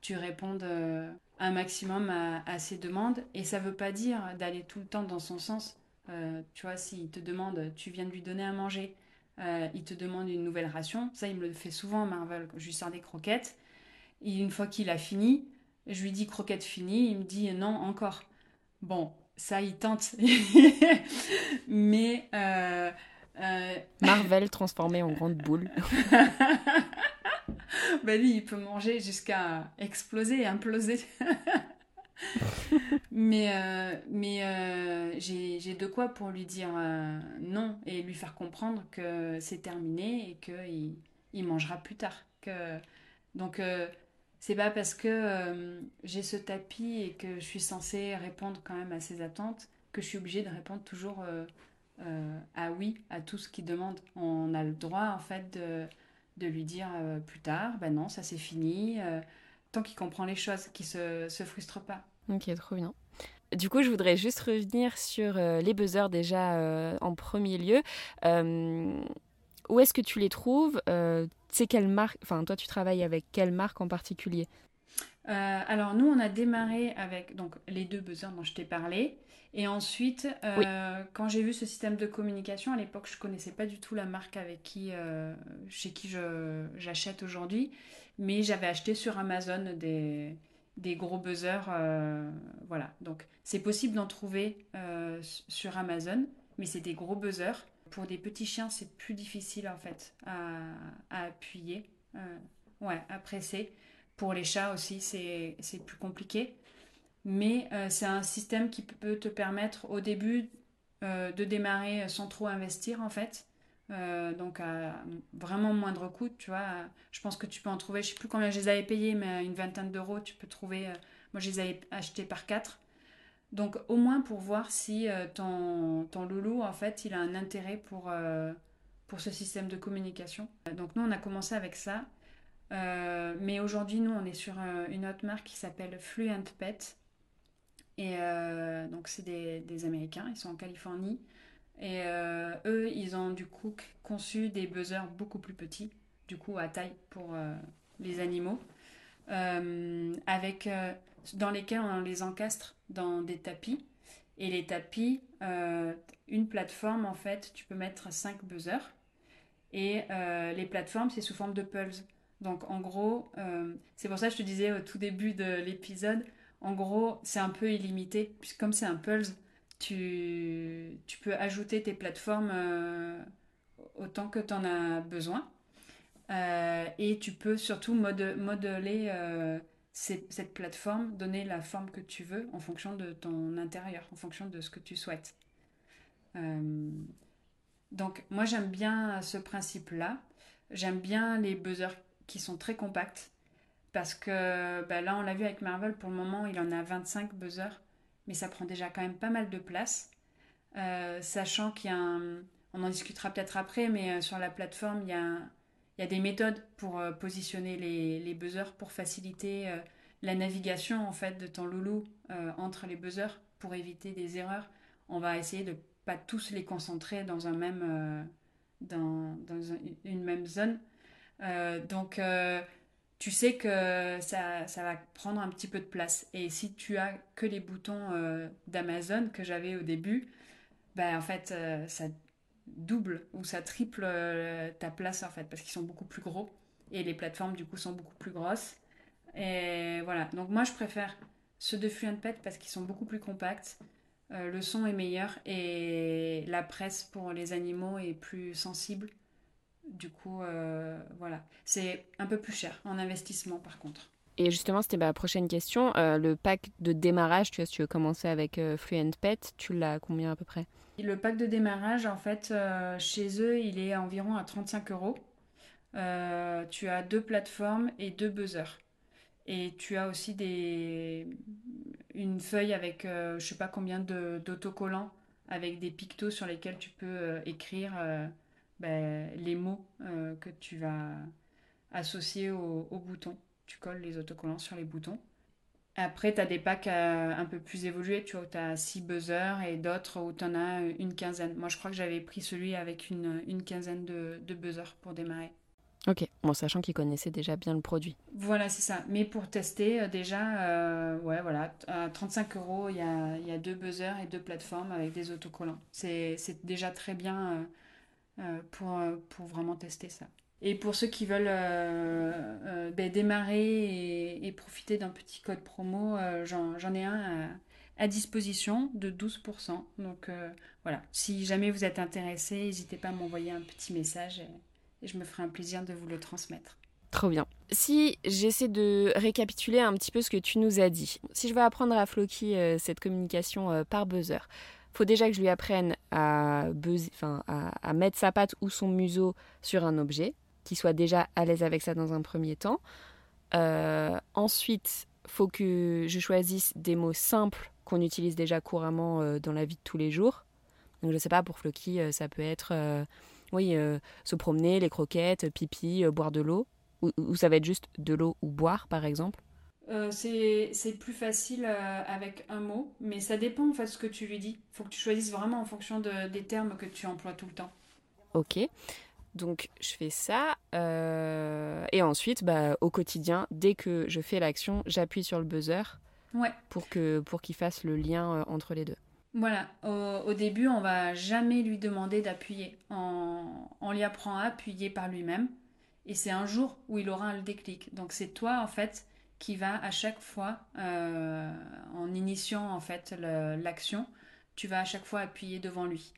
Speaker 2: tu répondes euh, un maximum à, à ses demandes. Et ça ne veut pas dire d'aller tout le temps dans son sens. Euh, tu vois, s'il te demande, tu viens de lui donner à manger, il te demande une nouvelle ration. Ça, il me le fait souvent, Marvel. Je lui sors des croquettes. Et une fois qu'il a fini, je lui dis croquette finie. Il me dit non, encore. Bon, ça, il tente. Mais
Speaker 1: euh, Marvel transformé en grande boule.
Speaker 2: bah lui, il peut manger jusqu'à exploser et imploser. mais euh, mais euh, j'ai de quoi pour lui dire non et lui faire comprendre que c'est terminé et qu'il il mangera plus tard. Que... Donc c'est pas parce que j'ai ce tapis et que je suis censée répondre quand même à ses attentes que je suis obligée de répondre toujours euh, ah oui à tout ce qu'il demande. On a le droit en fait de, de lui dire euh, plus tard, ben non, ça c'est fini, euh, tant qu'il comprend les choses, qu'il se, se frustre pas.
Speaker 1: Ok, trop bien. Du coup, je voudrais juste revenir sur les buzzers déjà en premier lieu. où est-ce que tu les trouves? C'est quelle marque Enfin, toi, tu travailles avec quelle marque en particulier?
Speaker 2: Alors, nous, on a démarré avec donc les deux buzzers dont je t'ai parlé. Et ensuite, euh, quand j'ai vu ce système de communication, à l'époque, je connaissais pas du tout la marque avec qui, euh, chez qui j'achète aujourd'hui, mais j'avais acheté sur Amazon des, des gros buzzers. Euh, voilà, donc c'est possible d'en trouver sur Amazon, mais c'est des gros buzzers. Pour des petits chiens, c'est plus difficile en fait à, à appuyer, ouais, à presser. Pour les chats aussi, c'est plus compliqué mais euh, c'est un système qui peut te permettre au début euh, de démarrer sans trop investir en fait. Euh, donc à vraiment moindre coût, tu vois. Je pense que tu peux en trouver, je sais plus combien je les avais payés, mais une vingtaine d'euros, tu peux trouver. moi, je les avais achetés par quatre. Donc au moins pour voir si ton, ton loulou, en fait, il a un intérêt pour, pour ce système de communication. Donc nous, on a commencé avec ça. Euh, mais aujourd'hui, nous, on est sur euh, une autre marque qui s'appelle Fluent Pet. Et euh, donc, c'est des, Américains, ils sont en Californie. Et eux, ils ont du coup conçu des buzzers beaucoup plus petits, du coup à taille pour les animaux, avec, dans lesquels on les encastre dans des tapis. Et les tapis, une plateforme, en fait, tu peux mettre 5 buzzers. Et les plateformes, c'est sous forme de pulse. Donc en gros, euh, c'est pour ça que je te disais au tout début de l'épisode, en gros, c'est un peu illimité, puisque comme c'est un Pulse, tu, peux ajouter tes plateformes euh, autant que tu en as besoin. Euh, et tu peux surtout modeler cette plateforme, donner la forme que tu veux en fonction de ton intérieur, en fonction de ce que tu souhaites. donc moi j'aime bien ce principe-là. J'aime bien les buzzers qui sont très compactes. Parce que bah, là, on l'a vu avec Marvel, pour le moment, il en a 25 buzzers, mais ça prend déjà quand même pas mal de place. Euh, sachant qu'il y a un... On en discutera peut-être après, mais euh, sur la plateforme, il y a, il y a des méthodes pour euh, positionner les, les, buzzers, pour faciliter la navigation en fait de ton loulou entre les buzzers, pour éviter des erreurs. On va essayer de pas tous les concentrer dans un même dans une même zone euh, donc, euh, tu sais que ça, ça, va prendre un petit peu de place. Et si tu as que les boutons euh, d'Amazon que j'avais au début, ben, en fait, ça double ou ça triple ta place, en fait, parce qu'ils sont beaucoup plus gros. Et les plateformes, du coup, sont beaucoup plus grosses. Et voilà. Donc, moi, je préfère ceux de Pet parce qu'ils sont beaucoup plus compacts. le son est meilleur et la presse pour les animaux est plus sensible. Du coup, euh, voilà. C'est un peu plus cher en investissement par contre.
Speaker 1: Et justement, c'était ma prochaine question. Euh, le pack de démarrage, tu vois, si tu veux commencer avec euh, Fluent Pet, tu l'as combien à peu près?
Speaker 2: Le pack de démarrage, en fait, chez eux, il est environ à 35 euros. tu as deux plateformes et deux buzzers. Et tu as aussi des... une feuille avec je sais pas combien d'autocollants avec des pictos sur lesquels tu peux écrire ben, les mots euh, que tu vas associer au, bouton. Tu colles les autocollants sur les boutons. Après, tu as des packs euh, un peu plus évolués, tu vois, tu as 6 buzzers et d'autres où tu en as une quinzaine. Moi, je crois que j'avais pris celui avec une, une quinzaine de, de buzzers pour démarrer.
Speaker 1: Ok, bon, sachant qu'ils connaissaient déjà bien le produit.
Speaker 2: Voilà, c'est ça. Mais pour tester, euh, déjà, ouais, voilà, à 35 euros, il y a, y a, deux buzzers et deux plateformes avec des autocollants. C'est déjà très bien pour, euh, pour vraiment tester ça. Et pour ceux qui veulent euh, ben, démarrer et, profiter d'un petit code promo, j'en ai un à, disposition de 12%. Donc voilà, si jamais vous êtes intéressé, n'hésitez pas à m'envoyer un petit message et, je me ferai un plaisir de vous le transmettre.
Speaker 1: Trop bien. Si j'essaie de récapituler un petit peu ce que tu nous as dit, si je veux apprendre à Floki cette communication par buzzer, faut déjà que je lui apprenne à, mettre sa patte ou son museau sur un objet, qu'il soit déjà à l'aise avec ça dans un premier temps. Euh, ensuite, faut que je choisisse des mots simples qu'on utilise déjà couramment euh, dans la vie de tous les jours. Donc je sais pas, pour Floki, euh, ça peut être oui, se promener, les croquettes, pipi, boire de l'eau. ou, ça va être juste de l'eau ou boire, par exemple.
Speaker 2: Euh, c'est plus facile euh, avec un mot, mais ça dépend en fait de ce que tu lui dis. Il faut que tu choisisses vraiment en fonction de, des termes que tu emploies tout le temps.
Speaker 1: Ok, donc je fais ça. Euh, et ensuite, bah, au quotidien, dès que je fais l'action, j'appuie sur le buzzer
Speaker 2: ouais.
Speaker 1: pour qu'il pour fasse le lien entre les deux.
Speaker 2: Voilà, au, début, on va jamais lui demander d'appuyer. On, on lui apprend à appuyer par lui-même. Et c'est un jour où il aura le déclic. Donc c'est toi, en fait, qui va à chaque fois, euh, en initiant en fait l'action, tu vas à chaque fois appuyer devant lui.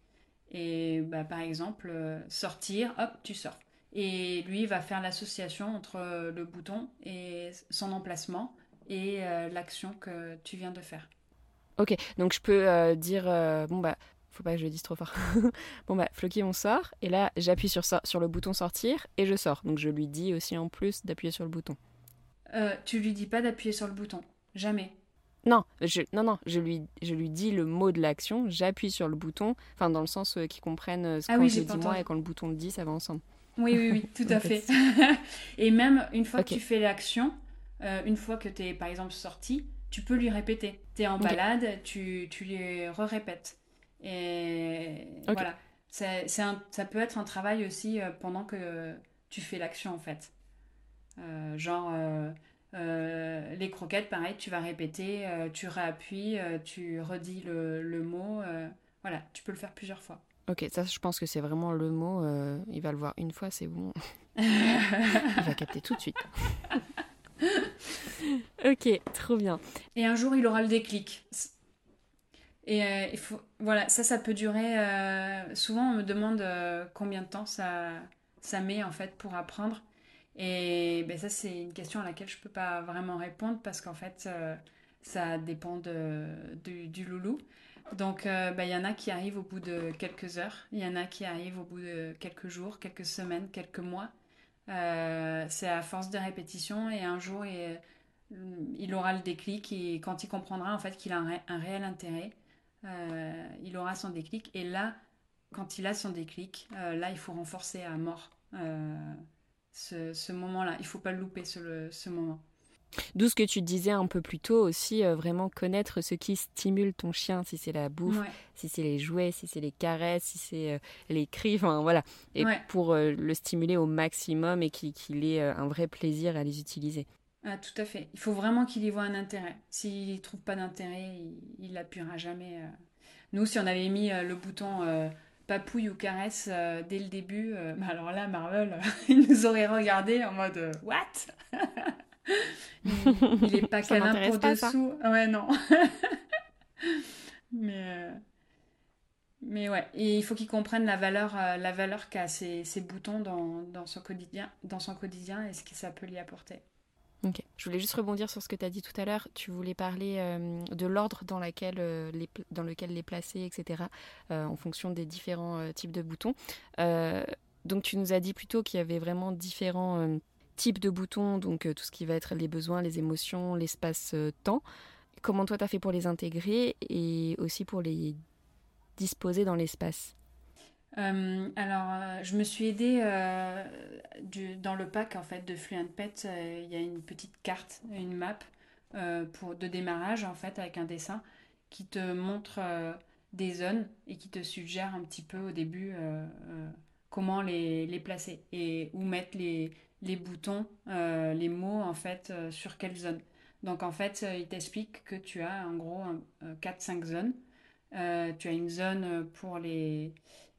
Speaker 2: Et bah, par exemple, euh, sortir, hop, tu sors. Et lui va faire l'association entre le bouton et son emplacement et euh, l'action que tu viens de faire.
Speaker 1: Ok, donc je peux dire, bon bah, faut pas que je le dise trop fort. bon bah, Floki, on sort, et là j'appuie sur, sur le bouton sortir et je sors. Donc je lui dis aussi en plus d'appuyer sur le bouton.
Speaker 2: Euh, tu lui dis pas d'appuyer sur le bouton. Jamais.
Speaker 1: Non, je, non, non, je lui, je lui dis le mot de l'action, j'appuie sur le bouton, enfin dans le sens euh, qu'ils comprennent euh, ce
Speaker 2: Ah
Speaker 1: qu'on
Speaker 2: oui,
Speaker 1: je dis moi et quand le bouton le dit, ça va ensemble.
Speaker 2: Oui, oui, oui, tout à fait. Et même une fois que tu fais l'action, euh, une fois que tu es par exemple sorti, tu peux lui répéter. Tu es en balade, tu, tu lui re-répètes. Et voilà. C'est, c'est un- ça peut être un travail aussi pendant que tu fais l'action en fait. Euh, genre euh, euh, les croquettes, pareil, tu vas répéter, euh, tu réappuies, euh, tu redis le, le mot. euh, voilà, tu peux le faire plusieurs fois.
Speaker 1: Ok, ça je pense que c'est vraiment le mot, euh, il va le voir une fois, c'est bon. il va capter tout de suite. ok, trop bien.
Speaker 2: Et un jour, il aura le déclic. Et euh, il faut, voilà, ça, ça peut durer. euh, souvent, on me demande euh, combien de temps ça, ça met en fait pour apprendre. Et ben ça, c'est une question à laquelle je peux pas vraiment répondre parce qu'en fait, euh, ça dépend de, du, loulou. Donc, euh, ben, il y en a qui arrivent au bout de quelques heures, il y en a qui arrivent au bout de quelques jours, quelques semaines, quelques mois. Euh, c'est à force de répétition et un jour, il, il aura le déclic et quand il comprendra en fait qu'il a un, ré- un réel intérêt, il aura son déclic. Et là, quand il a son déclic, là, il faut renforcer à mort ce, ce moment-là. Il faut pas le louper, ce, moment.
Speaker 1: D'où ce que tu disais un peu plus tôt aussi, euh, vraiment connaître ce qui stimule ton chien, si c'est la bouffe,
Speaker 2: Ouais.
Speaker 1: si c'est les jouets, si c'est les caresses, si c'est euh, les cris, enfin voilà. Et
Speaker 2: Ouais.
Speaker 1: pour euh, le stimuler au maximum et qu'il ait un vrai plaisir à les utiliser.
Speaker 2: Ah, tout à fait. Il faut vraiment qu'il y voit un intérêt. S'il trouve pas d'intérêt, il, il appuiera jamais. Nous, si on avait mis le bouton papouille ou caresse euh, dès le début, euh, bah alors là, Marvel, il nous aurait regardé en mode euh, What? il, il est pas câlin pour
Speaker 1: pas, ça.
Speaker 2: dessous. Ouais, non. mais, mais ouais, et il faut qu'il comprenne la valeur, la valeur qu'a ces, ces boutons dans, dans son quotidien, dans son quotidien et ce que ça peut lui apporter.
Speaker 1: Je voulais juste rebondir sur ce que tu as dit tout à l'heure. Tu voulais parler euh, de l'ordre dans, euh, lequel les placer, etc., euh, en fonction des différents types de boutons. Donc tu nous as dit plutôt qu'il y avait vraiment différents types de boutons, donc tout ce qui va être les besoins, les émotions, l'espace-temps. Comment toi tu as fait pour les intégrer et aussi pour les disposer dans l'espace?
Speaker 2: Euh, alors, euh, je me suis aidée euh, dans le pack en fait de Fluent Pet. Il y a une petite carte, une map pour de démarrage en fait avec un dessin qui te montre des zones et qui te suggère un petit peu au début comment les, placer et où mettre les, boutons, les mots en fait sur quelle zone. Donc en fait, il t'explique que tu as en gros un- euh, 4-5 zones. Tu as une zone pour les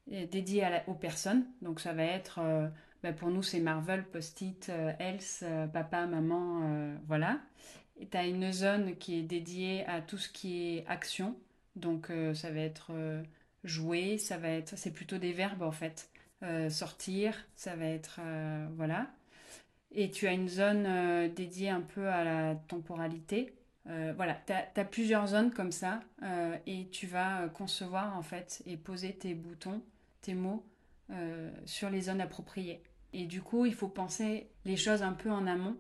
Speaker 2: dédié aux personnes. Donc ça va être, euh, bah, pour nous c'est Marvel, Post-it, euh, Else, euh, papa, maman, voilà. Et tu as une zone qui est dédiée à tout ce qui est action. Donc ça va être jouer, ça va être, c'est plutôt des verbes en fait. Sortir, ça va être, voilà. Et tu as une zone dédiée un peu à la temporalité. Voilà, tu as, plusieurs zones comme ça et tu vas concevoir en fait et poser tes boutons, tes mots euh, sur les zones appropriées. Et du coup, il faut penser les choses un peu en amont.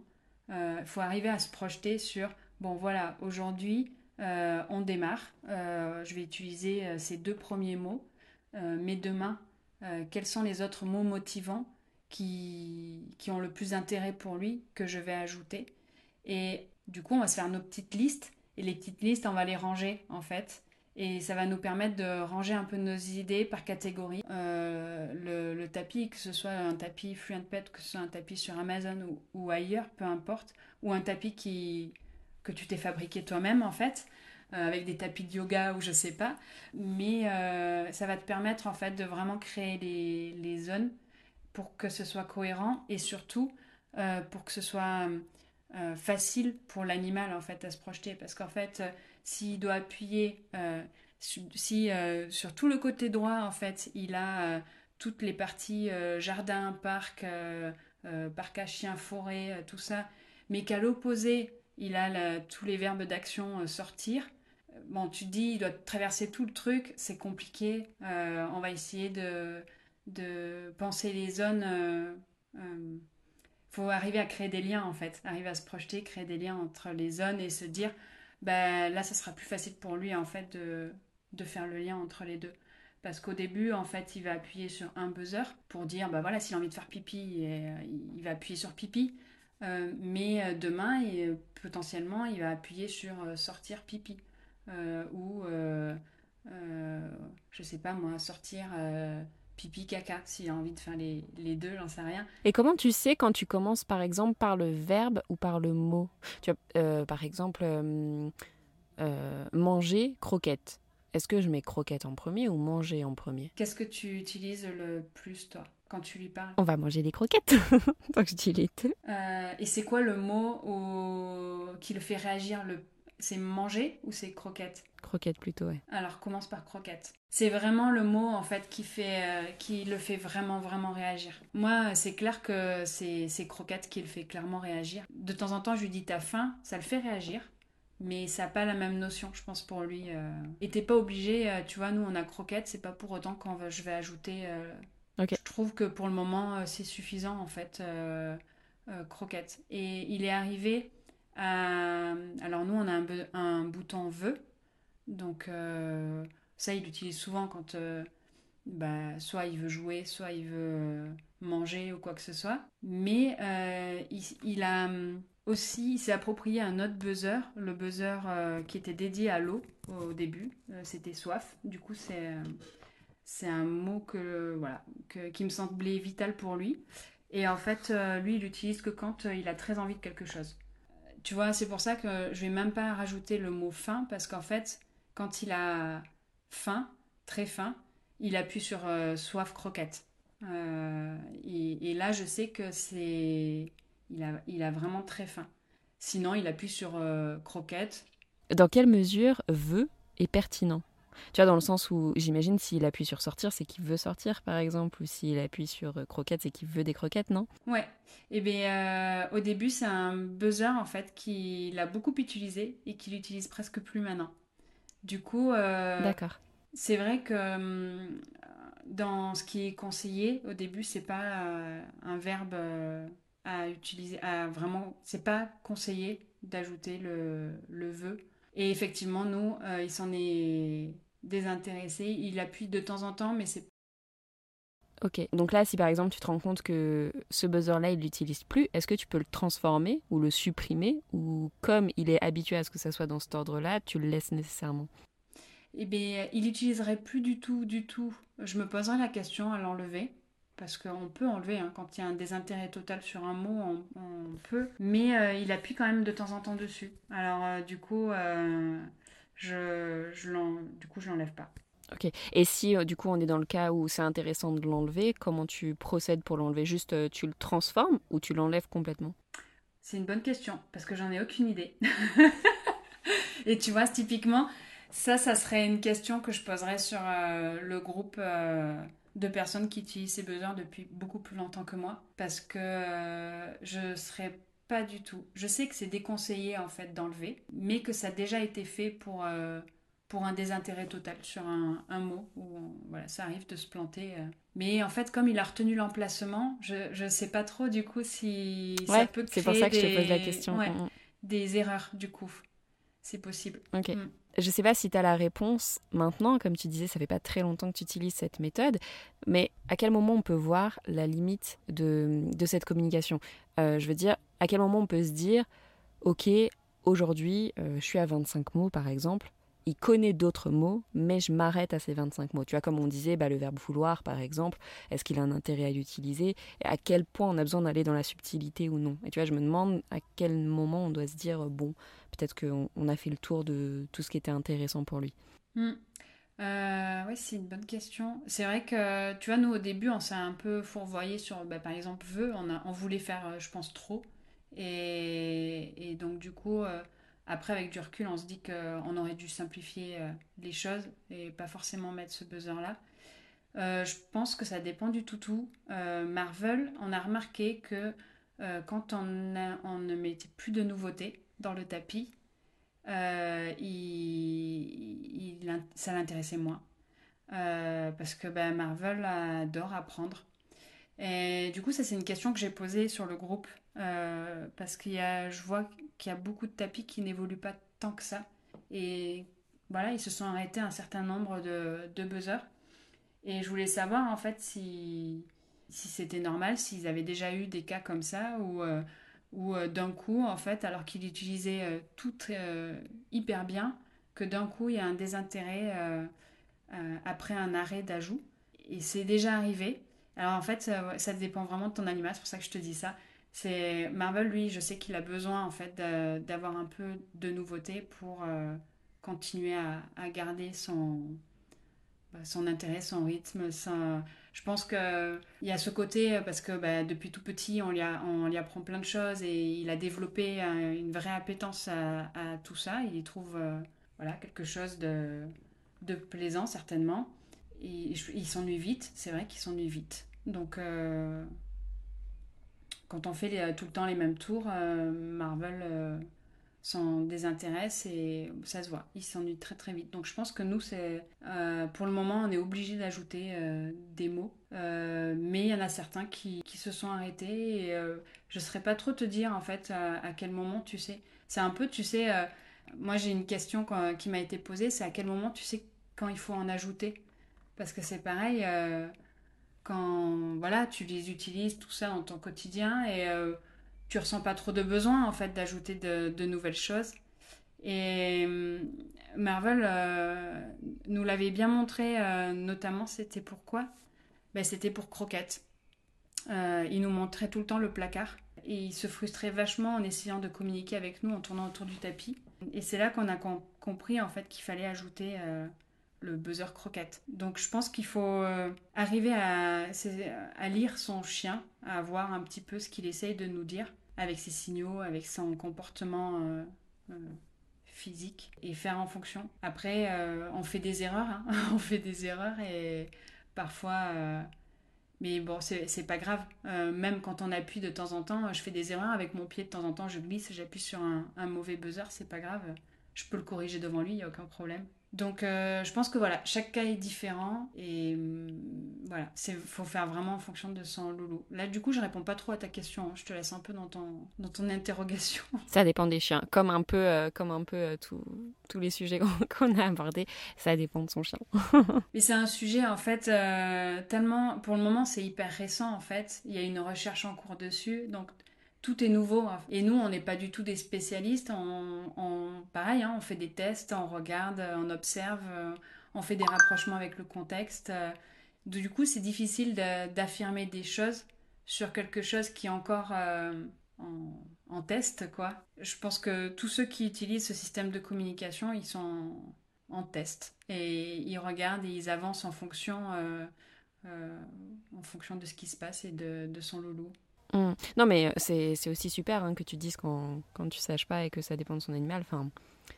Speaker 2: Euh, Il faut arriver à se projeter sur, bon voilà, aujourd'hui, euh, on démarre. Euh, je vais utiliser euh, ces deux premiers mots. Euh, mais demain, euh, quels sont les autres mots motivants qui, qui ont le plus d'intérêt pour lui que je vais ajouter Et du coup, on va se faire nos petites listes. Et les petites listes, on va les ranger en fait. Et ça va nous permettre de ranger un peu nos idées par catégorie. Euh, le, tapis, que ce soit un tapis Fluent Pet, que ce soit un tapis sur Amazon ou, ailleurs, peu importe, ou un tapis qui, que tu t'es fabriqué toi-même en fait, euh, avec des tapis de yoga ou je sais pas. Mais euh, ça va te permettre en fait de vraiment créer les, les zones pour que ce soit cohérent et surtout pour que ce soit facile pour l'animal en fait à se projeter parce qu'en fait s'il doit appuyer euh, si euh, sur tout le côté droit en fait il a euh, toutes les parties jardin parc parc à chiens forêt tout ça. Mais qu'à l'opposé il a tous les verbes d'action sortir. Bon tu dis il doit traverser tout le truc. C'est compliqué. On va essayer de de penser les zones faut arriver à créer des liens en fait, arriver à se projeter, créer des liens entre les zones et se dire ben là, ça sera plus facile pour lui en fait de, faire le lien entre les deux. Parce qu'au début, en fait, il va appuyer sur un buzzer pour dire, bah voilà, s'il a envie de faire pipi, euh, il va appuyer sur pipi. Euh, mais euh, demain, potentiellement, il va appuyer sur sortir pipi. ou, je sais pas moi, sortir pipi caca, s'il a envie de faire les, les deux, j'en sais rien.
Speaker 1: Et comment tu sais quand tu commences par exemple par le verbe ou par le mot? Tu as, Par exemple, manger croquette. Est-ce que je mets croquette en premier ou manger en premier?
Speaker 2: Qu'est-ce que tu utilises le plus, toi, quand tu lui parles?
Speaker 1: On va manger des croquettes. Donc je dis les deux.
Speaker 2: Euh, et c'est quoi le mot qui le fait réagir le c'est manger ou c'est croquette?
Speaker 1: Croquette plutôt, ouais.
Speaker 2: Alors commence par croquette. C'est vraiment le mot en fait qui fait, euh, qui le fait vraiment vraiment réagir. Moi, c'est clair que c'est croquette qui le fait clairement réagir. De temps en temps, je lui dis t'as faim, ça le fait réagir mais ça n'a pas la même notion, je pense, pour lui. Euh. Et t'es pas obligé, euh, tu vois, nous on a croquette, c'est pas pour autant quand je vais ajouter. Euh, je trouve que pour le moment c'est suffisant en fait, croquette. Et il est arrivé à. Alors nous on a un, bouton veut, donc ça il l'utilise souvent quand bah, soit il veut jouer, soit il veut manger ou quoi que ce soit. Mais il, a aussi, il s'est approprié un autre buzzer, le buzzer euh, qui était dédié à l'eau au début. Euh, c'était soif. Du coup, c'est euh, un mot que voilà qui me semblait vital pour lui. Et en fait, lui, il l'utilise que quand il a très envie de quelque chose. Tu vois, c'est pour ça que je vais même pas rajouter le mot faim parce qu'en fait, quand il a faim, très faim, il appuie sur soif croquette. et, là, je sais que c'est il a, vraiment très faim. Sinon, il appuie sur euh, croquette.
Speaker 1: Dans quelle mesure veut est pertinent? Tu vois, dans le sens où j'imagine s'il appuie sur sortir, c'est qu'il veut sortir, par exemple, ou s'il appuie sur euh, croquette, c'est qu'il veut des croquettes, non?
Speaker 2: Ouais. Eh bien, euh, au début, c'est un buzzer, en fait, qu'il a beaucoup utilisé et qu'il utilise presque plus maintenant. Du coup,
Speaker 1: D'accord.
Speaker 2: c'est vrai que hum, dans ce qui est conseillé, au début, c'est pas un verbe à utiliser, à vraiment, c'est pas conseillé d'ajouter le, le vœu. Et effectivement, nous, euh, il s'en est désintéressé. Il appuie de temps en temps, mais c'est
Speaker 1: Ok, donc là, si par exemple tu te rends compte que ce buzzer-là, il l'utilise plus, est-ce que tu peux le transformer ou le supprimer Ou comme il est habitué à ce que ça soit dans cet ordre-là, tu le laisses nécessairement?
Speaker 2: Eh bien, il n'utiliserait plus du tout, du tout. Je me poserais la question à l'enlever parce qu'on peut enlever, hein, quand il y a un désintérêt total sur un mot, on, peut, mais euh, il appuie quand même de temps en temps dessus. Alors euh, du coup, euh, je, je du coup, je l'enlève pas.
Speaker 1: Ok. Et si du coup on est dans le cas où c'est intéressant de l'enlever, comment tu procèdes pour l'enlever? Juste tu le transformes ou tu l'enlèves complètement?
Speaker 2: C'est une bonne question parce que j'en ai aucune idée. Et tu vois, typiquement, ça, ça serait une question que je poserais sur le groupe de personnes qui utilisent ces buzzers depuis beaucoup plus longtemps que moi parce que euh, je serais pas du tout. Je sais que c'est déconseillé en fait d'enlever, mais que ça a déjà été fait pour, euh, pour un désintérêt total sur un, mot où voilà, ça arrive de se planter. Euh. Mais en fait, comme il a retenu l'emplacement, je ne sais pas trop du coup si ça peut créer
Speaker 1: c'est pour ça que
Speaker 2: des,
Speaker 1: je te pose la question. Mm, mm.
Speaker 2: des erreurs du coup. C'est possible.
Speaker 1: Ok. Mm. Je ne sais pas si tu as la réponse maintenant, comme tu disais, ça fait pas très longtemps que tu utilises cette méthode, mais à quel moment on peut voir la limite de, cette communication? Euh, Je veux dire, à quel moment on peut se dire, ok, aujourd'hui, euh, je suis à 25 mots par exemple, il connaît d'autres mots, mais je m'arrête à ces 25 mots. Tu vois, comme on disait, bah, le verbe vouloir, par exemple, est-ce qu'il a un intérêt à l'utiliser? À quel point on a besoin d'aller dans la subtilité ou non? Et tu vois, je me demande à quel moment on doit se dire, bon, peut-être qu'on on a fait le tour de tout ce qui était intéressant pour lui.
Speaker 2: Hmm. Euh, oui, c'est une bonne question. C'est vrai que, tu vois, nous, au début, on s'est un peu fourvoyé sur, bah, par exemple, veut. On, on voulait faire, euh, je pense, trop. Et, donc, du coup... Euh, après, avec du recul, on se dit qu'on aurait dû simplifier les choses et pas forcément mettre ce buzzer-là. Je pense que ça dépend du toutou. Marvel, on a remarqué que quand on, ne mettait plus de nouveautés dans le tapis, il, ça l'intéressait moins. parce que ben, Marvel adore apprendre. Et du coup, ça c'est une question que j'ai posée sur le groupe. parce que je vois qu'il y a beaucoup de tapis qui n'évoluent pas tant que ça. Et voilà, ils se sont arrêtés un certain nombre de, buzzers. Et je voulais savoir en fait si, si c'était normal, s'ils avaient déjà eu des cas comme ça, ou, euh, ou euh, d'un coup, en fait, alors qu'ils utilisaient euh, tout hyper bien, que d'un coup, il y a un désintérêt après un arrêt d'ajout. Et c'est déjà arrivé. Alors en fait, ça, dépend vraiment de ton animal, c'est pour ça que je te dis ça. C'est Marvel, lui, je sais qu'il a besoin en fait d'avoir un peu de nouveauté pour continuer à, garder son, bah, son intérêt, son rythme. Ça, je pense qu'il y a ce côté, parce que bah, depuis tout petit, on lui, apprend plein de choses et il a développé une vraie appétence à, tout ça. Il y trouve euh, voilà, quelque chose de, plaisant, certainement. Et, il s'ennuie vite, c'est vrai qu'il s'ennuie vite. Donc, euh, quand on fait tout le temps les mêmes tours, euh, Marvel s'en désintéresse et ça se voit. Il s'ennuie très très vite. Donc je pense que nous, euh, pour le moment, on est obligé d'ajouter euh, des mots. Euh, mais il y en a certains qui, qui se sont arrêtés et je ne saurais pas trop te dire en fait à, quel moment tu sais. C'est un peu, tu sais, moi j'ai une question qui m'a été posée, c'est à quel moment tu sais quand il faut en ajouter? Parce que c'est pareil, quand voilà, tu les utilises tout ça dans ton quotidien et tu ressens pas trop de besoin en fait d'ajouter de, nouvelles choses. Et euh, Marvel euh, nous l'avait bien montré, euh, notamment c'était pourquoi? Ben, C'était pour Croquette. il nous montrait tout le temps le placard et il se frustrait vachement en essayant de communiquer avec nous en tournant autour du tapis. Et c'est là qu'on a compris en fait qu'il fallait ajouter le buzzer croquette. Donc je pense qu'il faut arriver à, à, lire son chien, à voir un petit peu ce qu'il essaye de nous dire avec ses signaux, avec son comportement euh, euh, physique et faire en fonction. Après, euh, on fait des erreurs, hein. on fait des erreurs et parfois. mais bon, c'est pas grave. même quand on appuie de temps en temps, je fais des erreurs avec mon pied de temps en temps, je glisse, j'appuie sur un, un mauvais buzzer, c'est pas grave. Je peux le corriger devant lui, il n'y a aucun problème. Donc euh, je pense que voilà, chaque cas est différent et hum, voilà, il faut faire vraiment en fonction de son loulou. Là du coup je réponds pas trop à ta question, hein. je te laisse un peu dans ton, dans ton interrogation.
Speaker 1: Ça dépend des chiens, comme un peu, euh, comme un peu euh, tous les sujets qu'on a abordés, ça dépend de son chien.
Speaker 2: Mais c'est un sujet en fait tellement, pour le moment c'est hyper récent en fait, il y a une recherche en cours dessus, donc tout est nouveau. Et nous, on n'est pas du tout des spécialistes. On, pareil, hein, on fait des tests, on regarde, on observe, euh, on fait des rapprochements avec le contexte. Euh, du coup, c'est difficile d'affirmer des choses sur quelque chose qui est encore euh, en, test, quoi. Je pense que tous ceux qui utilisent ce système de communication, ils sont en, test et ils regardent et ils avancent en fonction, en fonction de ce qui se passe et de, de son loulou.
Speaker 1: Mmh. Non, mais euh, c'est aussi super hein, que tu dises quand, quand tu saches pas et que ça dépend de son animal. Enfin,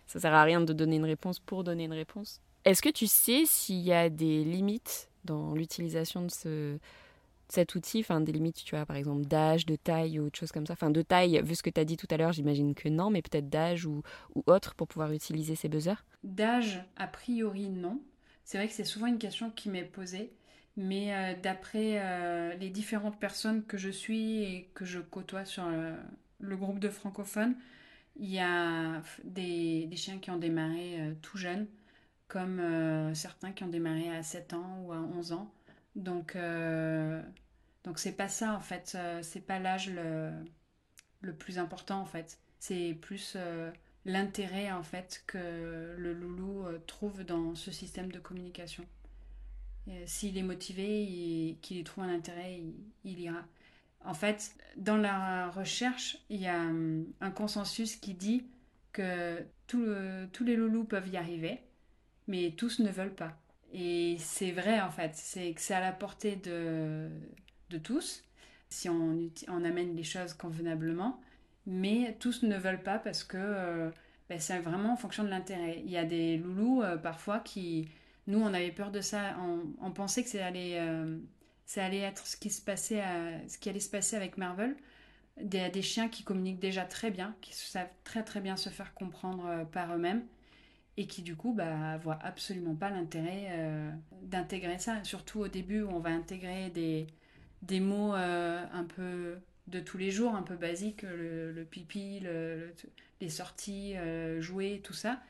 Speaker 1: ça sert à rien de donner une réponse pour donner une réponse. Est-ce que tu sais s'il y a des limites dans l'utilisation de ce, cet outil? Enfin, des limites, tu vois, par exemple, d'âge, de taille ou autre chose comme ça. Enfin, de taille, vu ce que tu as dit tout à l'heure, j'imagine que non, mais peut-être d'âge ou, ou autre pour pouvoir utiliser ces buzzers?
Speaker 2: D'âge, a priori, non. C'est vrai que c'est souvent une question qui m'est posée. Mais euh, d'après euh, les différentes personnes que je suis et que je côtoie sur euh, le, groupe de francophones, il y a des, chiens qui ont démarré tout jeunes, comme certains qui ont démarré à 7 ans ou à 11 ans. Donc, donc c'est pas ça en fait, c'est pas l'âge le, le, plus important en fait. C'est plus l'intérêt en fait que le loulou trouve dans ce système de communication. Euh, s'il est motivé et qu'il y trouve un intérêt, il, ira. En fait, dans la recherche, il y a hum, un consensus qui dit que tous les loulous peuvent y arriver, mais tous ne veulent pas. Et c'est vrai en fait, c'est que c'est à la portée de, de tous, si on, amène les choses convenablement, mais tous ne veulent pas parce que euh, ben, c'est vraiment en fonction de l'intérêt. Il y a des loulous euh, parfois qui, nous, on avait peur de ça. On, pensait que ça allait, euh, ça allait être ce qui, se passait ce qui allait se passer avec Marvel. Des, chiens qui communiquent déjà très bien, qui savent très très bien se faire comprendre euh, par eux-mêmes et qui du coup bah, voient absolument pas l'intérêt euh, d'intégrer ça. Surtout au début où on va intégrer des, des mots un peu de tous les jours, un peu basiques, le, pipi, les sorties, jouer, tout ça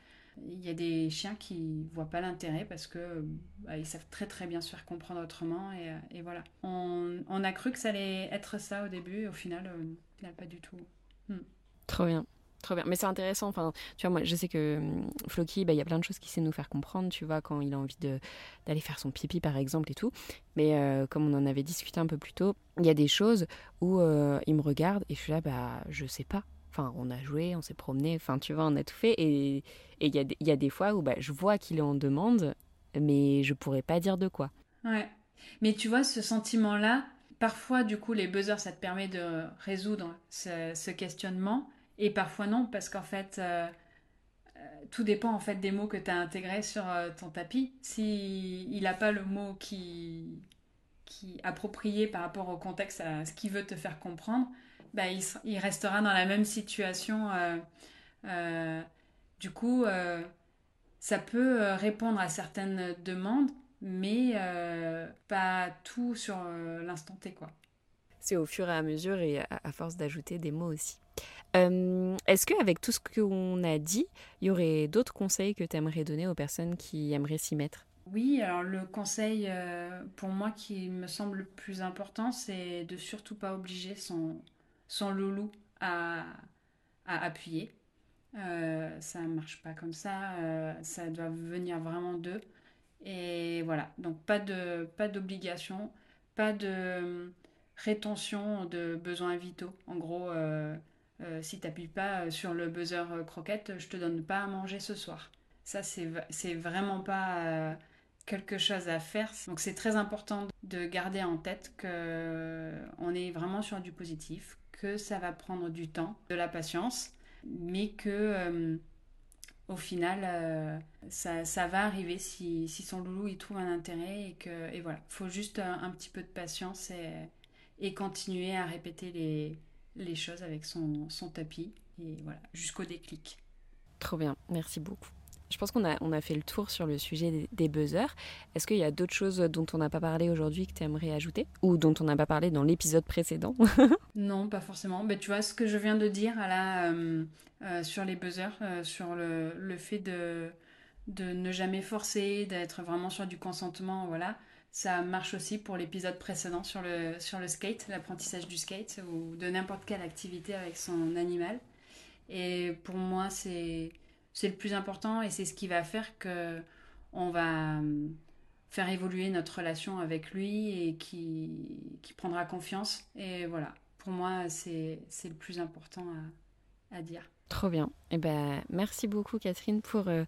Speaker 2: Il y a des chiens qui voient pas l'intérêt parce que bah, ils savent très très bien se faire comprendre autrement et, voilà. On, a cru que ça allait être ça au début, et au final, euh, pas du tout.
Speaker 1: Hmm. Trop bien. Trop bien. Mais c'est intéressant. Enfin, tu vois, moi, je sais que hum, Floki, bah, il y a plein de choses qu'il sait nous faire comprendre, tu vois, quand il a envie d'aller faire son pipi, par exemple, et tout. Mais euh, comme on en avait discuté un peu plus tôt, il y a des choses où euh, il me regarde et je suis là, bah, je sais pas. Enfin, on a joué, on s'est promené, enfin, tu vois, on a tout fait. Et il y, a, des fois où bah, je vois qu'il est en demande, mais je pourrais pas dire de quoi.
Speaker 2: Ouais. Mais tu vois, ce sentiment-là, parfois, du coup, les buzzers, ça te permet de résoudre ce questionnement. Et parfois non, parce qu'en fait, euh, euh, tout dépend en fait des mots que tu as intégrés sur euh, ton tapis. Si il n'a pas le mot qui qui approprié par rapport au contexte à ce qu'il veut te faire comprendre, bah, il, restera dans la même situation. du coup, ça peut répondre à certaines demandes, mais pas tout sur l'instant T, quoi.
Speaker 1: C'est au fur et à mesure et à force d'ajouter des mots aussi. Euh, est-ce qu'avec tout ce qu'on a dit, il y aurait d'autres conseils que tu aimerais donner aux personnes qui aimeraient s'y mettre?
Speaker 2: Oui, alors le conseil euh, pour moi qui me semble le plus important, c'est de surtout pas obliger son, son loulou à, à appuyer. Euh, ça ne marche pas comme ça, ça doit venir vraiment d'eux. Et voilà, donc pas de pas d'obligation, pas de rétention de besoins vitaux. En gros, euh, si tu n'appuies pas euh, sur le buzzer euh, croquette, je te donne pas à manger ce soir. Ça, c'est vraiment pas quelque chose à faire. Donc c'est très important de garder en tête qu'on est vraiment sur du positif, que ça va prendre du temps, de la patience, mais que au final, ça, va arriver si, son loulou il trouve un intérêt et que et voilà, faut juste un, petit peu de patience et continuer à répéter les, les choses avec son, son tapis et voilà, jusqu'au déclic.
Speaker 1: Trop bien, merci beaucoup. Je pense qu'on a, on a fait le tour sur le sujet des, buzzers. Est-ce qu'il y a d'autres choses dont on n'a pas parlé aujourd'hui que tu aimerais ajouter Ou dont on n'a pas parlé dans l'épisode précédent
Speaker 2: Non, pas forcément. Mais tu vois, ce que je viens de dire là, euh, euh, sur les buzzers, euh, sur le, le fait de, de ne jamais forcer, d'être vraiment sur du consentement, voilà. Ça marche aussi pour l'épisode précédent sur le, sur le skate, l'apprentissage du skate ou de n'importe quelle activité avec son animal. Et pour moi, c'est le plus important et c'est ce qui va faire que on va euh, faire évoluer notre relation avec lui et qui, qui prendra confiance. Et voilà, pour moi, c'est le plus important à, à, dire.
Speaker 1: Trop bien. Et eh ben, merci beaucoup Catherine pour... Euh,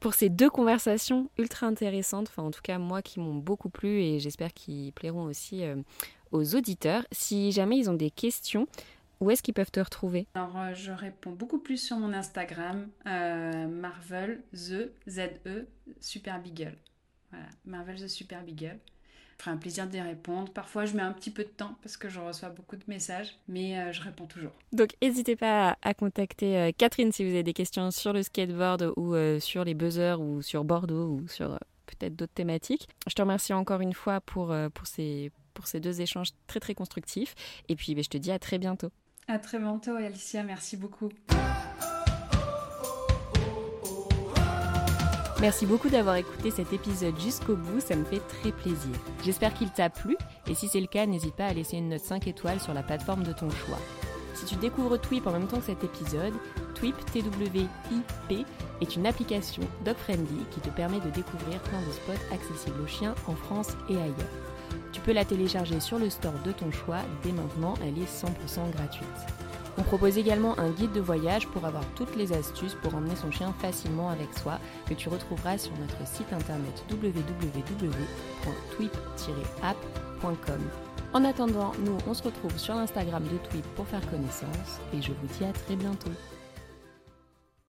Speaker 1: pour ces deux conversations ultra intéressantes, enfin en tout cas moi qui m'ont beaucoup plu et j'espère qu'ils plairont aussi euh, aux auditeurs. Si jamais ils ont des questions, où est-ce qu'ils peuvent te retrouver?
Speaker 2: Alors euh, je réponds beaucoup plus sur mon Instagram, euh, Marvel The Z-E Super Beagle. Voilà, Marvel The Super Beagle ferai un plaisir d'y répondre. Parfois, je mets un petit peu de temps parce que je reçois beaucoup de messages, mais euh, je réponds toujours.
Speaker 1: Donc, n'hésitez pas à, contacter euh, Catherine si vous avez des questions sur le skateboard ou euh, sur les buzzers ou sur Bordeaux ou sur peut-être d'autres thématiques. Je te remercie encore une fois pour, pour, ces, pour ces deux échanges très très constructifs. Et puis, ben, je te dis à très bientôt.
Speaker 2: À très bientôt, Alicia. Merci beaucoup.
Speaker 1: Merci beaucoup d'avoir écouté cet épisode jusqu'au bout, ça me fait très plaisir. J'espère qu'il t'a plu et si c'est le cas, n'hésite pas à laisser une note 5 étoiles sur la plateforme de ton choix. Si tu découvres Twip en même temps que cet épisode, Twip, T-W-I-P, est une application dog-friendly qui te permet de découvrir plein de spots accessibles aux chiens en France et ailleurs. Tu peux la télécharger sur le store de ton choix, dès maintenant elle est 100% gratuite. On propose également un guide de voyage pour avoir toutes les astuces pour emmener son chien facilement avec soi que tu retrouveras sur notre site internet www.twip-app.com. En attendant, nous on se retrouve sur l'Instagram de Twip pour faire connaissance et je vous dis à très bientôt.